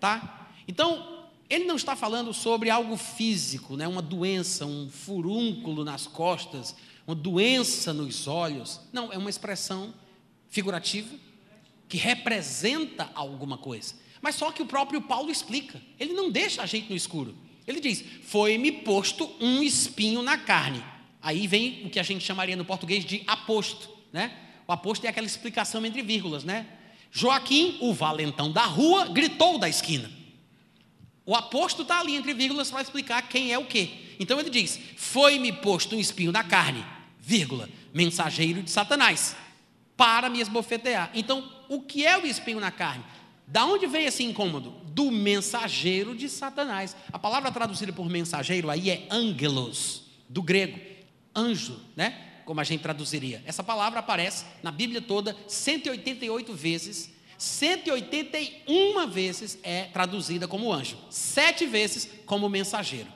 Speaker 1: tá? Então, ele não está falando sobre algo físico, né? uma doença, um furúnculo nas costas, uma doença nos olhos. Não, é uma expressão figurativa que representa alguma coisa. Mas só que o próprio Paulo explica. Ele não deixa a gente no escuro. Ele diz: Foi-me posto um espinho na carne. Aí vem o que a gente chamaria no português de aposto. Né? O aposto é aquela explicação entre vírgulas. Né? Joaquim, o valentão da rua, gritou da esquina. O aposto está ali entre vírgulas para explicar quem é o quê. Então ele diz: Foi-me posto um espinho na carne, vírgula, mensageiro de Satanás, para me esbofetear. Então, o que é o espinho na carne? Da onde vem esse incômodo? Do mensageiro de Satanás. A palavra traduzida por mensageiro aí é angelos, do grego, anjo, né? Como a gente traduziria. Essa palavra aparece na Bíblia toda 188 vezes. 181 vezes é traduzida como anjo, sete vezes como mensageiro.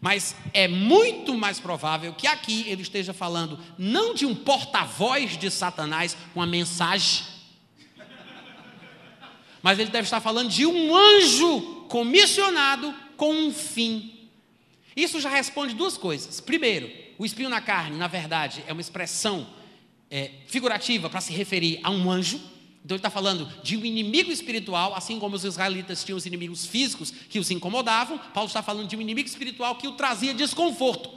Speaker 1: Mas é muito mais provável que aqui ele esteja falando não de um porta-voz de Satanás, uma mensagem mas ele deve estar falando de um anjo comissionado com um fim. Isso já responde duas coisas. Primeiro, o espinho na carne, na verdade, é uma expressão é, figurativa para se referir a um anjo. Então ele está falando de um inimigo espiritual, assim como os israelitas tinham os inimigos físicos que os incomodavam. Paulo está falando de um inimigo espiritual que o trazia desconforto.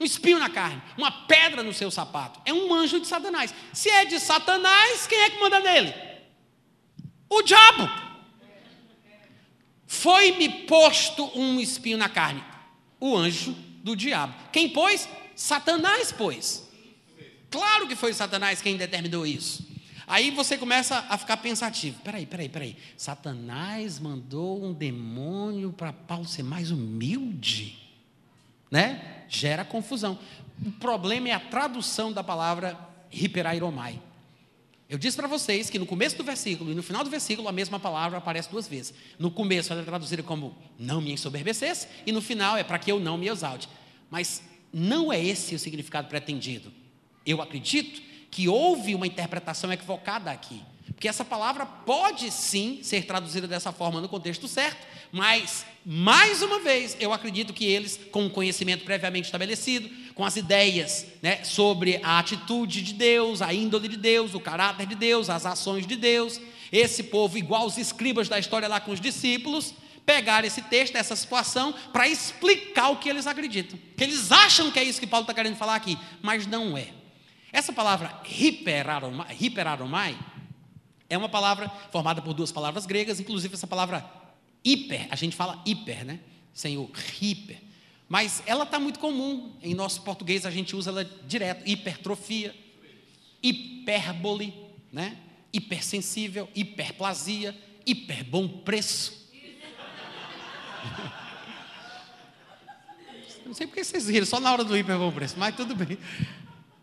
Speaker 1: Um espinho na carne, uma pedra no seu sapato. É um anjo de Satanás. Se é de Satanás, quem é que manda nele? O diabo. Foi-me posto um espinho na carne. O anjo do diabo. Quem pôs? Satanás pôs. Claro que foi Satanás quem determinou isso. Aí você começa a ficar pensativo. Peraí, peraí, peraí. Satanás mandou um demônio para Paulo ser mais humilde? Né? Gera confusão. O problema é a tradução da palavra hiperairomai. Eu disse para vocês que no começo do versículo e no final do versículo a mesma palavra aparece duas vezes. No começo ela é traduzida como não me ensoberbecesse e no final é para que eu não me exalte. Mas não é esse o significado pretendido. Eu acredito que houve uma interpretação equivocada aqui. Porque essa palavra pode sim ser traduzida dessa forma no contexto certo, mas, mais uma vez, eu acredito que eles, com o conhecimento previamente estabelecido, com as ideias né, sobre a atitude de Deus, a índole de Deus, o caráter de Deus, as ações de Deus, esse povo, igual os escribas da história lá com os discípulos, pegaram esse texto, essa situação, para explicar o que eles acreditam. Que eles acham que é isso que Paulo está querendo falar aqui, mas não é. Essa palavra hiperaromai, hiperaromai é uma palavra formada por duas palavras gregas, inclusive essa palavra hiper, a gente fala hiper, né? Sem o hiper. Mas ela está muito comum. Em nosso português a gente usa ela direto. Hipertrofia, hipérbole, né? hipersensível, hiperplasia, hiperbom preço. Não sei porque vocês riram, só na hora do hiperbom preço, mas tudo bem.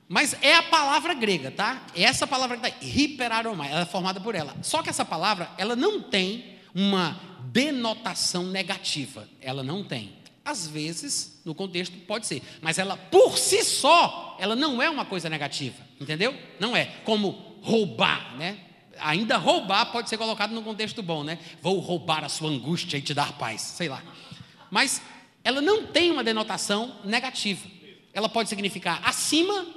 Speaker 1: Mas é a palavra grega, tá? É essa palavra que está hiperaromai, ela é formada por ela. Só que essa palavra, ela não tem uma denotação negativa. Ela não tem. Às vezes, no contexto, pode ser. Mas ela, por si só, ela não é uma coisa negativa. Entendeu? Não é. Como roubar, né? Ainda roubar pode ser colocado no contexto bom, né? Vou roubar a sua angústia e te dar paz. Sei lá. Mas ela não tem uma denotação negativa. Ela pode significar acima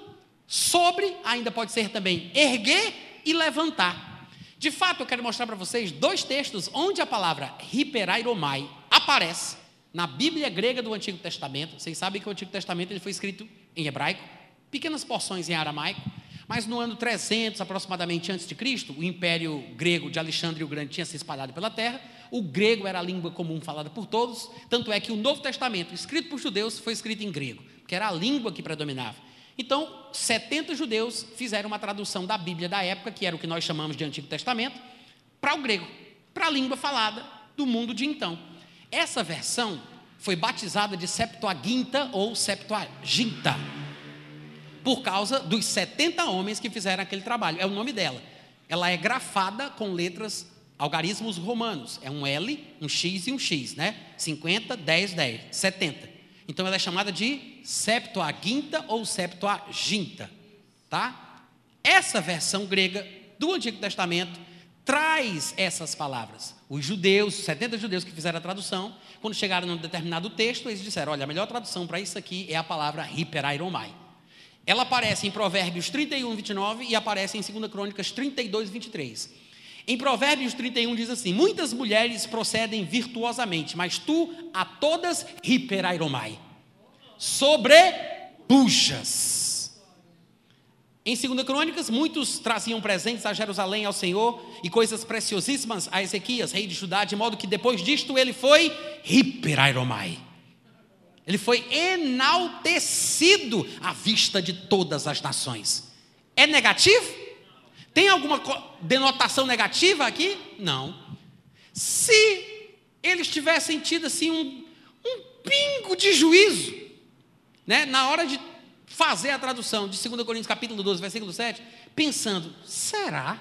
Speaker 1: Sobre ainda pode ser também erguer e levantar. De fato, eu quero mostrar para vocês dois textos onde a palavra hiperairomai aparece na Bíblia grega do Antigo Testamento. Vocês sabem que o Antigo Testamento ele foi escrito em hebraico, pequenas porções em aramaico, mas no ano 300 aproximadamente antes de Cristo, o Império Grego de Alexandre o Grande tinha se espalhado pela terra. O grego era a língua comum falada por todos, tanto é que o Novo Testamento, escrito por judeus, foi escrito em grego, que era a língua que predominava. Então, 70 judeus fizeram uma tradução da Bíblia da época, que era o que nós chamamos de Antigo Testamento, para o grego, para a língua falada do mundo de então. Essa versão foi batizada de Septuaginta ou Septuaginta, por causa dos 70 homens que fizeram aquele trabalho. É o nome dela. Ela é grafada com letras algarismos romanos. É um L, um X e um X, né? 50, 10, 10, 70. Então ela é chamada de Septuaginta ou Septuaginta, tá? Essa versão grega do Antigo Testamento traz essas palavras. Os judeus, 70 judeus que fizeram a tradução, quando chegaram num determinado texto, eles disseram: olha, a melhor tradução para isso aqui é a palavra hiperairomai. Ela aparece em Provérbios 31, 29 e aparece em 2 Crônicas 32, 23. Em Provérbios 31 diz assim: Muitas mulheres procedem virtuosamente, mas tu a todas hiperairomai sobrepujas. Em 2 Crônicas, muitos traziam presentes a Jerusalém ao Senhor e coisas preciosíssimas a Ezequias, rei de Judá, de modo que depois disto ele foi hiperairomai. Ele foi enaltecido à vista de todas as nações. É negativo? Tem alguma denotação negativa aqui? Não. Se eles tivessem tido assim um, um pingo de juízo, né, na hora de fazer a tradução de 2 Coríntios capítulo 12, versículo 7, pensando, será?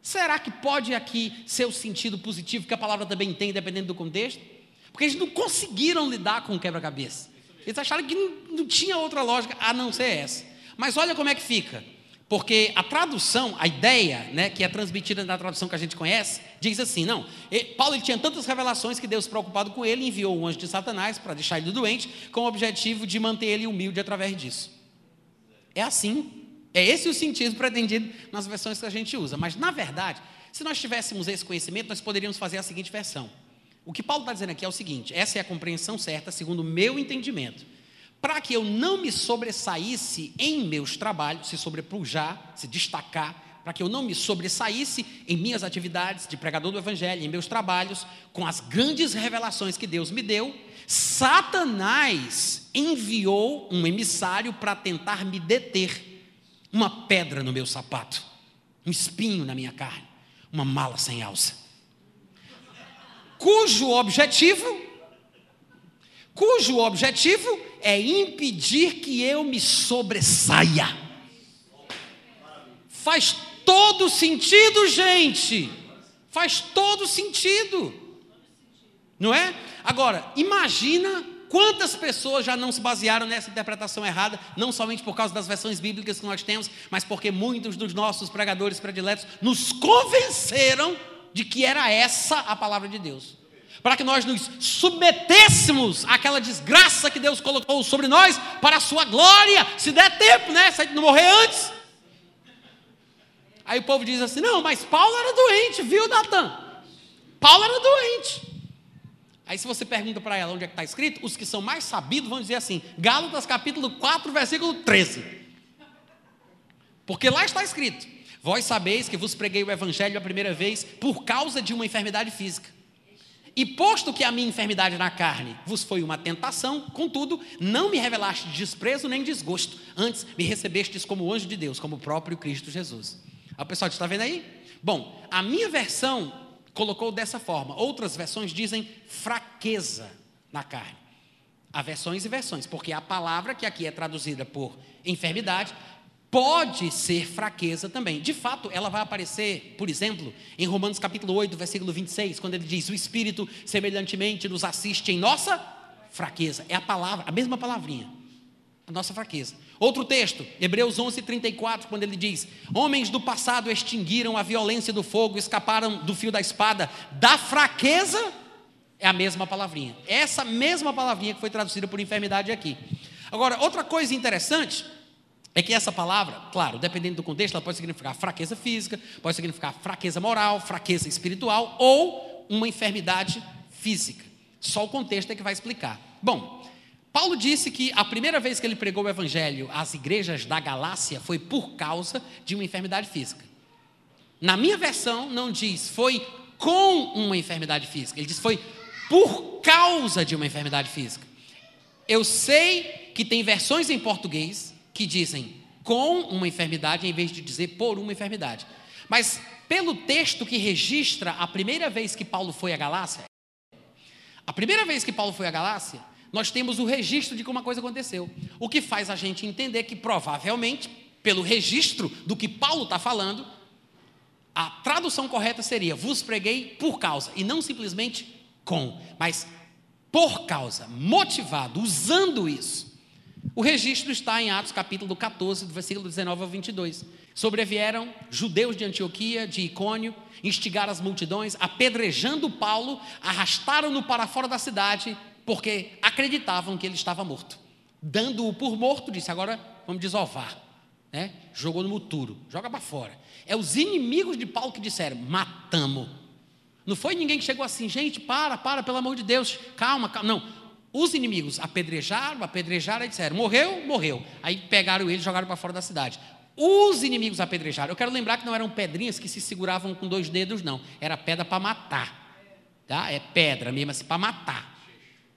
Speaker 1: Será que pode aqui ser o sentido positivo que a palavra também tem, dependendo do contexto? Porque eles não conseguiram lidar com o quebra-cabeça. Eles acharam que não, não tinha outra lógica a não ser essa. Mas olha como é que fica. Porque a tradução, a ideia né, que é transmitida na tradução que a gente conhece, diz assim: não, Paulo ele tinha tantas revelações que Deus, preocupado com ele, enviou o anjo de Satanás para deixar ele doente, com o objetivo de manter ele humilde através disso. É assim, é esse o sentido pretendido nas versões que a gente usa. Mas, na verdade, se nós tivéssemos esse conhecimento, nós poderíamos fazer a seguinte versão. O que Paulo está dizendo aqui é o seguinte: essa é a compreensão certa, segundo o meu entendimento para que eu não me sobressaísse em meus trabalhos, se sobrepujar, se destacar, para que eu não me sobressaísse em minhas atividades de pregador do Evangelho, em meus trabalhos, com as grandes revelações que Deus me deu, Satanás enviou um emissário para tentar me deter, uma pedra no meu sapato, um espinho na minha carne, uma mala sem alça, cujo objetivo cujo objetivo é impedir que eu me sobressaia. Faz todo sentido, gente. Faz todo sentido. Não é? Agora, imagina quantas pessoas já não se basearam nessa interpretação errada, não somente por causa das versões bíblicas que nós temos, mas porque muitos dos nossos pregadores prediletos nos convenceram de que era essa a palavra de Deus para que nós nos submetêssemos àquela desgraça que Deus colocou sobre nós, para a sua glória, se der tempo, né? Se a gente não morrer antes. Aí o povo diz assim: não, mas Paulo era doente, viu, Natan? Paulo era doente. Aí se você pergunta para ela onde é que está escrito, os que são mais sabidos vão dizer assim: Gálatas capítulo 4, versículo 13. Porque lá está escrito: Vós sabeis que vos preguei o evangelho a primeira vez por causa de uma enfermidade física E posto que a minha enfermidade na carne vos foi uma tentação, contudo, não me revelaste desprezo nem desgosto, antes me recebestes como anjo de Deus, como o próprio Cristo Jesus. O pessoal está vendo aí? Bom, a minha versão colocou dessa forma, outras versões dizem fraqueza na carne. Há versões e versões, porque a palavra que aqui é traduzida por enfermidade pode ser fraqueza também. De fato, ela vai aparecer, por exemplo, em Romanos capítulo 8, versículo 26, quando ele diz: "O Espírito semelhantemente nos assiste em nossa fraqueza". É a palavra, a mesma palavrinha. A nossa fraqueza. Outro texto, Hebreus 11, 34, quando ele diz: Homens do passado extinguiram a violência do fogo, escaparam do fio da espada, da fraqueza, é a mesma palavrinha. Essa mesma palavrinha que foi traduzida por enfermidade aqui. Agora, outra coisa interessante é que essa palavra, claro, dependendo do contexto, ela pode significar fraqueza física, pode significar fraqueza moral, fraqueza espiritual ou uma enfermidade física. Só o contexto é que vai explicar. Bom, Paulo disse que a primeira vez que ele pregou o evangelho às igrejas da Galácia foi por causa de uma enfermidade física. Na minha versão, não diz foi com uma enfermidade física, ele diz foi por causa de uma enfermidade física. Eu sei que tem versões em português que dizem com uma enfermidade em vez de dizer por uma enfermidade. Mas pelo texto que registra a primeira vez que Paulo foi à Galácia, a primeira vez que Paulo foi à Galácia, nós temos o registro de como a coisa aconteceu. O que faz a gente entender que provavelmente, pelo registro do que Paulo está falando, a tradução correta seria: vos preguei por causa, e não simplesmente com, mas por causa, motivado, usando isso. O registro está em Atos capítulo 14, do versículo 19 ao 22. Sobrevieram judeus de Antioquia, de Icônio, instigaram as multidões, apedrejando Paulo, arrastaram-no para fora da cidade, porque acreditavam que ele estava morto. Dando-o por morto, disse: agora vamos desovar. Né? Jogou no muturo, joga para fora. É os inimigos de Paulo que disseram: matamos. Não foi ninguém que chegou assim, gente, para, para, pelo amor de Deus, calma, calma. Não, os inimigos apedrejaram, apedrejaram e disseram: morreu, morreu. Aí pegaram ele e jogaram para fora da cidade. Os inimigos apedrejaram. Eu quero lembrar que não eram pedrinhas que se seguravam com dois dedos, não. Era pedra para matar. Tá? É pedra mesmo, assim, para matar.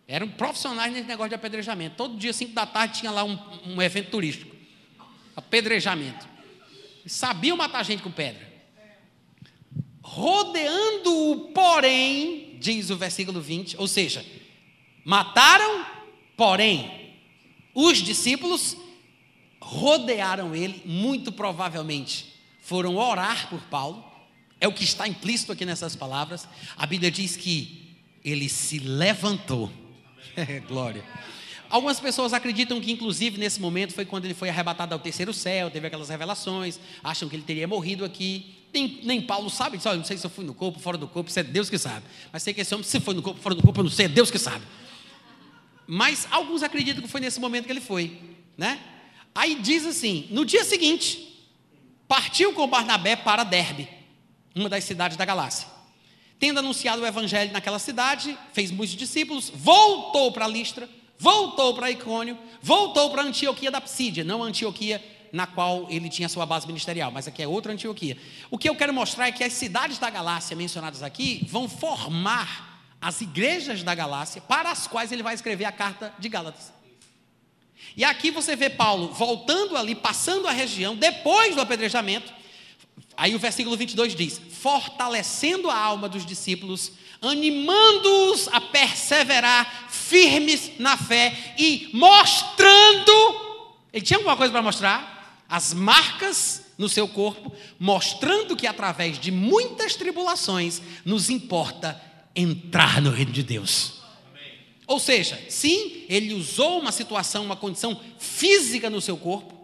Speaker 1: Eram profissionais nesse negócio de apedrejamento. Todo dia, cinco da tarde, tinha lá um, um evento turístico. Apedrejamento. Sabiam matar gente com pedra. Rodeando-o, porém, diz o versículo 20, ou seja, Mataram, porém, os discípulos rodearam ele, muito provavelmente foram orar por Paulo, é o que está implícito aqui nessas palavras. A Bíblia diz que ele se levantou. Glória. Algumas pessoas acreditam que, inclusive, nesse momento foi quando ele foi arrebatado ao terceiro céu, teve aquelas revelações, acham que ele teria morrido aqui. Nem, nem Paulo sabe, diz, não sei se eu fui no corpo, fora do corpo, isso é Deus que sabe. Mas sei que esse homem, se foi no corpo, fora do corpo, eu não sei, é Deus que sabe. Mas alguns acreditam que foi nesse momento que ele foi, né? Aí diz assim: no dia seguinte, partiu com Barnabé para Derbe, uma das cidades da Galácia. Tendo anunciado o evangelho naquela cidade, fez muitos discípulos, voltou para Listra, voltou para Icônio, voltou para Antioquia da Psídia, não a Antioquia na qual ele tinha sua base ministerial, mas aqui é outra Antioquia. O que eu quero mostrar é que as cidades da Galácia mencionadas aqui vão formar as igrejas da Galácia, para as quais ele vai escrever a carta de Gálatas. E aqui você vê Paulo voltando ali, passando a região, depois do apedrejamento. Aí o versículo 22 diz: fortalecendo a alma dos discípulos, animando-os a perseverar firmes na fé e mostrando. Ele tinha alguma coisa para mostrar? As marcas no seu corpo, mostrando que através de muitas tribulações nos importa entrar no reino de Deus. Ou seja, sim, ele usou uma situação, uma condição física no seu corpo.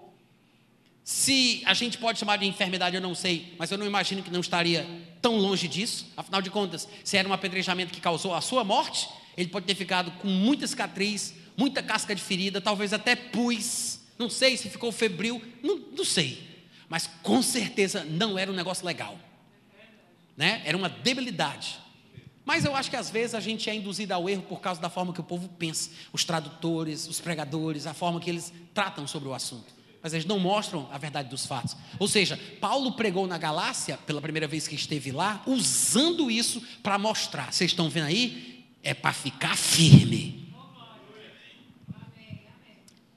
Speaker 1: Se a gente pode chamar de enfermidade, eu não sei, mas eu não imagino que não estaria tão longe disso. Afinal de contas, se era um apedrejamento que causou a sua morte, ele pode ter ficado com muita cicatriz, muita casca de ferida, talvez até pus. Não sei se ficou febril, não, não sei. Mas com certeza não era um negócio legal. Né? Era uma debilidade. Mas eu acho que às vezes a gente é induzido ao erro por causa da forma que o povo pensa, os tradutores, os pregadores, a forma que eles tratam sobre o assunto. Mas eles não mostram a verdade dos fatos. Ou seja, Paulo pregou na Galácia, pela primeira vez que esteve lá, usando isso para mostrar. Vocês estão vendo aí? É para ficar firme.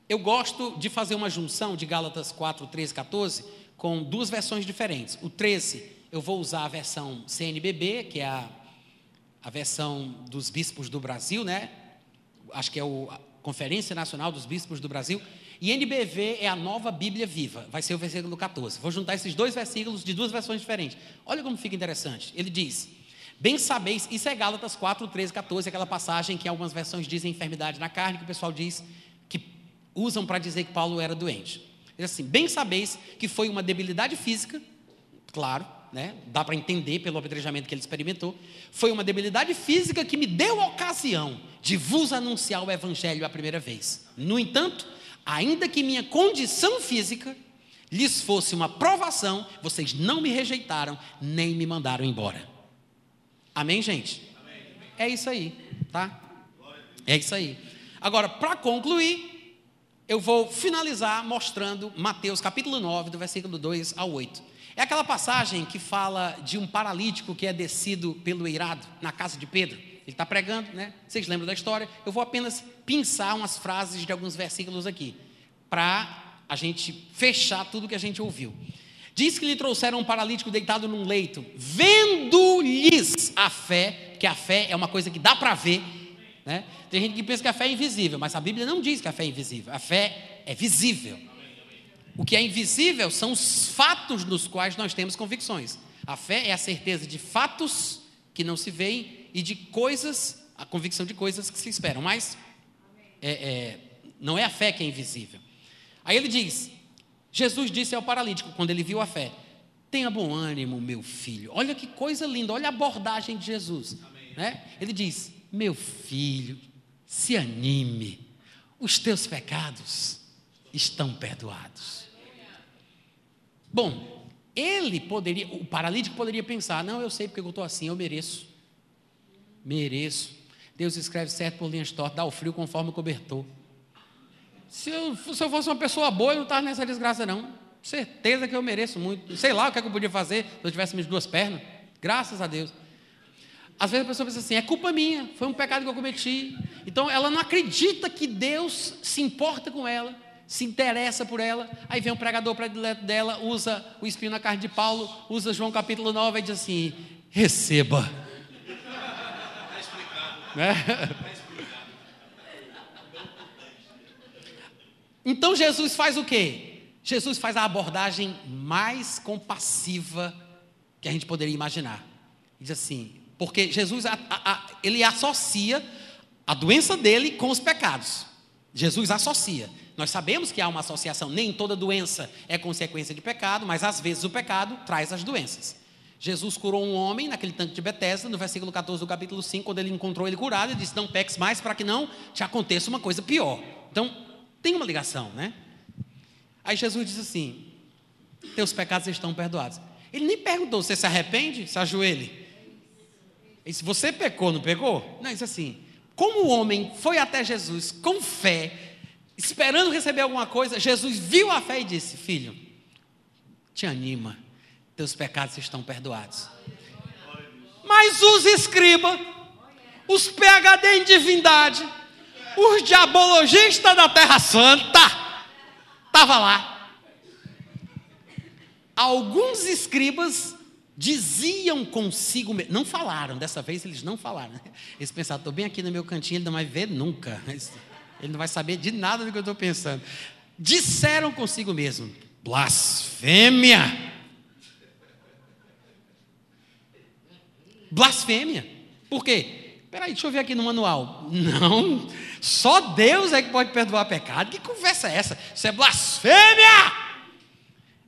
Speaker 1: Eu gosto de fazer uma junção de Gálatas 4, 13, 14 com duas versões diferentes. O 13, eu vou usar a versão CNBB, que é a, a versão dos bispos do Brasil, né? Acho que é o, a Conferência Nacional dos Bispos do Brasil. E NBV é a nova Bíblia viva, vai ser o versículo 14. Vou juntar esses dois versículos de duas versões diferentes. Olha como fica interessante. Ele diz: Bem sabeis, isso é Gálatas 4, 13, 14, aquela passagem que algumas versões dizem enfermidade na carne, que o pessoal diz usam para dizer que Paulo era doente. Ele assim, bem sabeis que foi uma debilidade física, claro, né? dá para entender pelo apedrejamento que ele experimentou, foi uma debilidade física que me deu ocasião de vos anunciar o evangelho a primeira vez. No entanto, ainda que minha condição física lhes fosse uma provação, vocês não me rejeitaram nem me mandaram embora. Amém, gente? Amém. É isso aí, tá? É isso aí. Agora, para concluir, eu vou finalizar mostrando Mateus capítulo 9, do versículo 2 ao 8. É aquela passagem que fala de um paralítico que é descido pelo eirado na casa de Pedro. Ele está pregando, né? Vocês lembram da história? Eu vou apenas pensar umas frases de alguns versículos aqui, para a gente fechar tudo que a gente ouviu. Diz que lhe trouxeram um paralítico deitado num leito, vendo-lhes a fé, que a fé é uma coisa que dá para ver, né? Tem gente que pensa que a fé é invisível, mas a Bíblia não diz que a fé é invisível. A fé é visível. O que é invisível são os fatos nos quais nós temos convicções. A fé é a certeza de fatos que não se veem e de coisas, a convicção de coisas que se esperam. Mas é, é, não é a fé que é invisível. Aí ele diz: Jesus disse ao paralítico, quando ele viu a fé: Tenha bom ânimo, meu filho. Olha que coisa linda, olha a abordagem de Jesus. Né? Ele diz: meu filho, se anime, os teus pecados estão perdoados. Bom, ele poderia, o paralítico poderia pensar: não, eu sei porque eu estou assim, eu mereço. Mereço. Deus escreve certo por linhas tortas, dá o frio conforme o cobertor. Se eu, se eu fosse uma pessoa boa, eu não estava nessa desgraça, não. Certeza que eu mereço muito. Sei lá o que, é que eu podia fazer se eu tivesse minhas duas pernas. Graças a Deus. Às vezes a pessoa pensa assim: é culpa minha, foi um pecado que eu cometi. Então ela não acredita que Deus se importa com ela, se interessa por ela. Aí vem um pregador predileto dela, usa o espinho na carne de Paulo, usa João capítulo 9 e diz assim: receba. Né? Então Jesus faz o quê? Jesus faz a abordagem mais compassiva que a gente poderia imaginar. Diz assim: porque Jesus a, a, ele associa a doença dele com os pecados. Jesus associa. Nós sabemos que há uma associação, nem toda doença é consequência de pecado, mas às vezes o pecado traz as doenças. Jesus curou um homem naquele tanque de Betesda, no versículo 14 do capítulo 5, quando ele encontrou ele curado, ele disse: Não peques mais para que não te aconteça uma coisa pior. Então, tem uma ligação, né? Aí Jesus disse assim: Teus pecados estão perdoados. Ele nem perguntou: Você se arrepende? Se ajoelhe. E se você pecou, não pecou? Não, isso assim. Como o homem foi até Jesus com fé, esperando receber alguma coisa, Jesus viu a fé e disse: Filho, te anima, teus pecados estão perdoados. Mas os escribas, os PHD em divindade, os diabologistas da Terra Santa, estavam lá. Alguns escribas diziam consigo mesmo, não falaram, dessa vez eles não falaram. Né? Eles pensaram, estou bem aqui no meu cantinho, ele não vai ver nunca, ele não vai saber de nada do que eu estou pensando. Disseram consigo mesmo, blasfêmia. Blasfêmia. Por quê? Peraí, deixa eu ver aqui no manual. Não, só Deus é que pode perdoar pecado. Que conversa é essa? Isso é blasfêmia!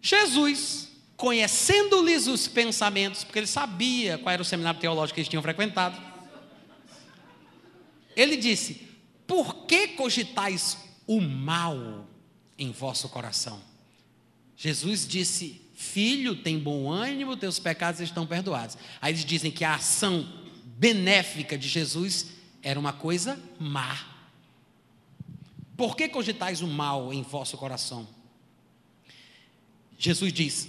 Speaker 1: Jesus conhecendo-lhes os pensamentos, porque ele sabia qual era o seminário teológico que eles tinham frequentado. Ele disse: Por que cogitais o mal em vosso coração? Jesus disse: Filho, tem bom ânimo, teus pecados estão perdoados. Aí eles dizem que a ação benéfica de Jesus era uma coisa má. Por que cogitais o mal em vosso coração? Jesus diz: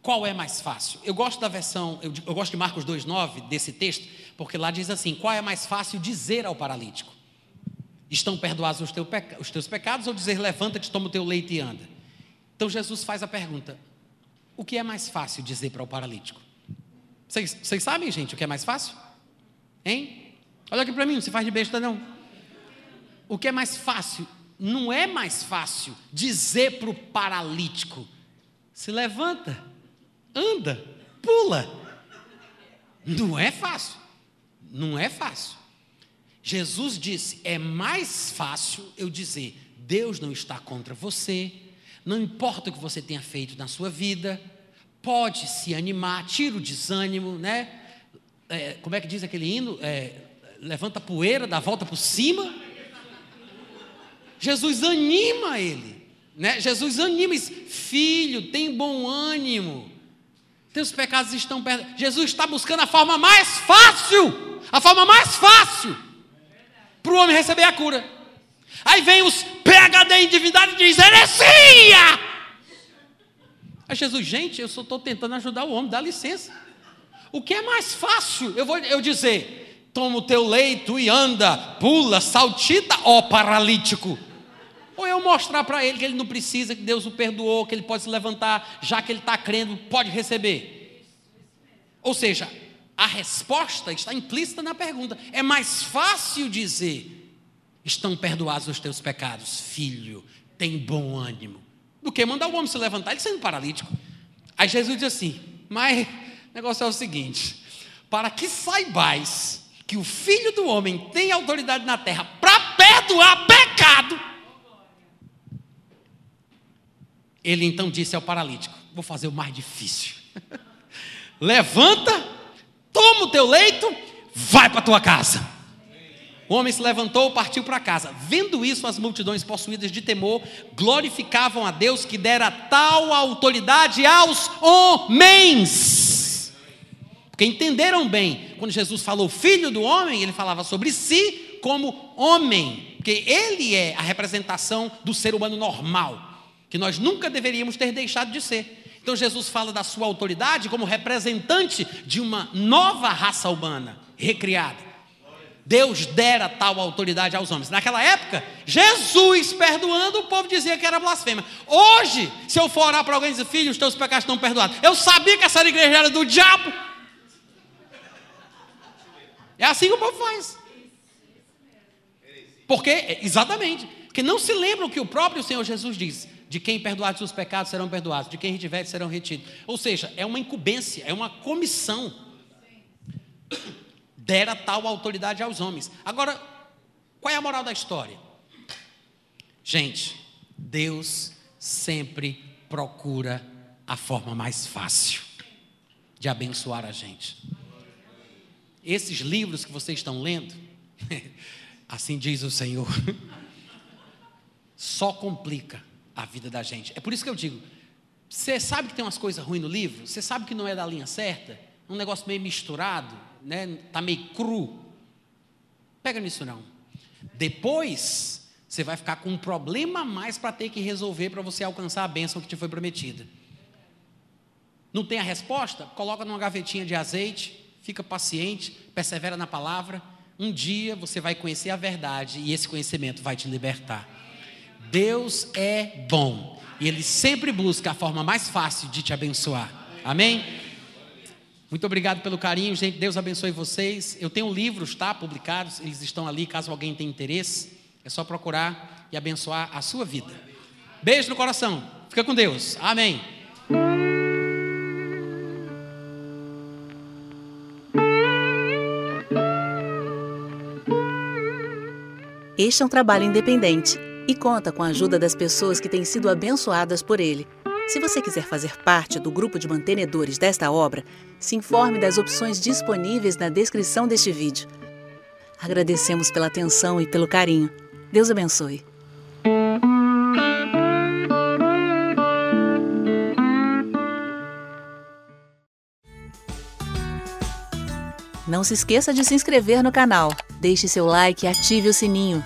Speaker 1: qual é mais fácil? Eu gosto da versão, eu, eu gosto de Marcos 2,9 desse texto, porque lá diz assim: qual é mais fácil dizer ao paralítico? Estão perdoados os, os teus pecados ou dizer levanta-te, toma o teu leite e anda? Então Jesus faz a pergunta: o que é mais fácil dizer para o paralítico? Vocês, sabem, gente, o que é mais fácil? Hein? Olha aqui para mim, se faz de besta não. O que é mais fácil? Não é mais fácil dizer para o paralítico: se levanta, anda, pula. Não é fácil. Não é fácil. Jesus disse: é mais fácil eu dizer, Deus não está contra você, não importa o que você tenha feito na sua vida, pode se animar, tira o desânimo, né? É, como é que diz aquele hino? É, levanta a poeira, dá a volta por cima. Jesus anima ele, né? Jesus anima, diz, filho, tem bom ânimo. Teus pecados estão perto. Jesus está buscando a forma mais fácil, a forma mais fácil para o homem receber a cura. Aí vem os PHD em divindade e diz: heresia! Aí Jesus, gente, eu só estou tentando ajudar o homem, dá licença. O que é mais fácil? Eu vou eu dizer: toma o teu leito e anda, pula, saltita, ó paralítico. Ou eu mostrar para ele que ele não precisa, que Deus o perdoou, que ele pode se levantar, já que ele está crendo, pode receber. Ou seja, a resposta está implícita na pergunta. É mais fácil dizer: estão perdoados os teus pecados, filho, tem bom ânimo, do que mandar o homem se levantar, ele sendo paralítico. Aí Jesus diz assim: mas o negócio é o seguinte: para que saibais que o filho do homem tem autoridade na terra para perdoar pecado Ele então disse ao paralítico: Vou fazer o mais difícil. Levanta, toma o teu leito, vai para tua casa. O homem se levantou, partiu para casa. Vendo isso, as multidões possuídas de temor glorificavam a Deus que dera tal autoridade aos homens. Porque entenderam bem, quando Jesus falou filho do homem, ele falava sobre si como homem, porque ele é a representação do ser humano normal que nós nunca deveríamos ter deixado de ser. Então Jesus fala da sua autoridade como representante de uma nova raça humana recriada. Deus dera tal autoridade aos homens. Naquela época, Jesus perdoando, o povo dizia que era blasfêmia. Hoje, se eu for orar para alguém e dizer, filho, os teus pecados estão perdoados. Eu sabia que essa igreja era do diabo. É assim que o povo faz. Porque, exatamente, porque não se lembram que o próprio Senhor Jesus disse de quem perdoar seus pecados serão perdoados, de quem retiver serão retidos. Ou seja, é uma incumbência, é uma comissão. Dera tal autoridade aos homens. Agora, qual é a moral da história? Gente, Deus sempre procura a forma mais fácil de abençoar a gente. Esses livros que vocês estão lendo, assim diz o Senhor, só complica a vida da gente. É por isso que eu digo: você sabe que tem umas coisas ruins no livro? Você sabe que não é da linha certa? Um negócio meio misturado, né? Tá meio cru. Pega nisso não. Depois você vai ficar com um problema a mais para ter que resolver para você alcançar a bênção que te foi prometida. Não tem a resposta? Coloca numa gavetinha de azeite, fica paciente, persevera na palavra. Um dia você vai conhecer a verdade e esse conhecimento vai te libertar. Deus é bom e Ele sempre busca a forma mais fácil de te abençoar. Amém? Muito obrigado pelo carinho, gente. Deus abençoe vocês. Eu tenho livros, tá? Publicados, eles estão ali. Caso alguém tenha interesse, é só procurar e abençoar a sua vida. Beijo no coração. Fica com Deus. Amém.
Speaker 2: Este é um trabalho independente e conta com a ajuda das pessoas que têm sido abençoadas por ele. Se você quiser fazer parte do grupo de mantenedores desta obra, se informe das opções disponíveis na descrição deste vídeo. Agradecemos pela atenção e pelo carinho. Deus abençoe. Não se esqueça de se inscrever no canal, deixe seu like e ative o sininho.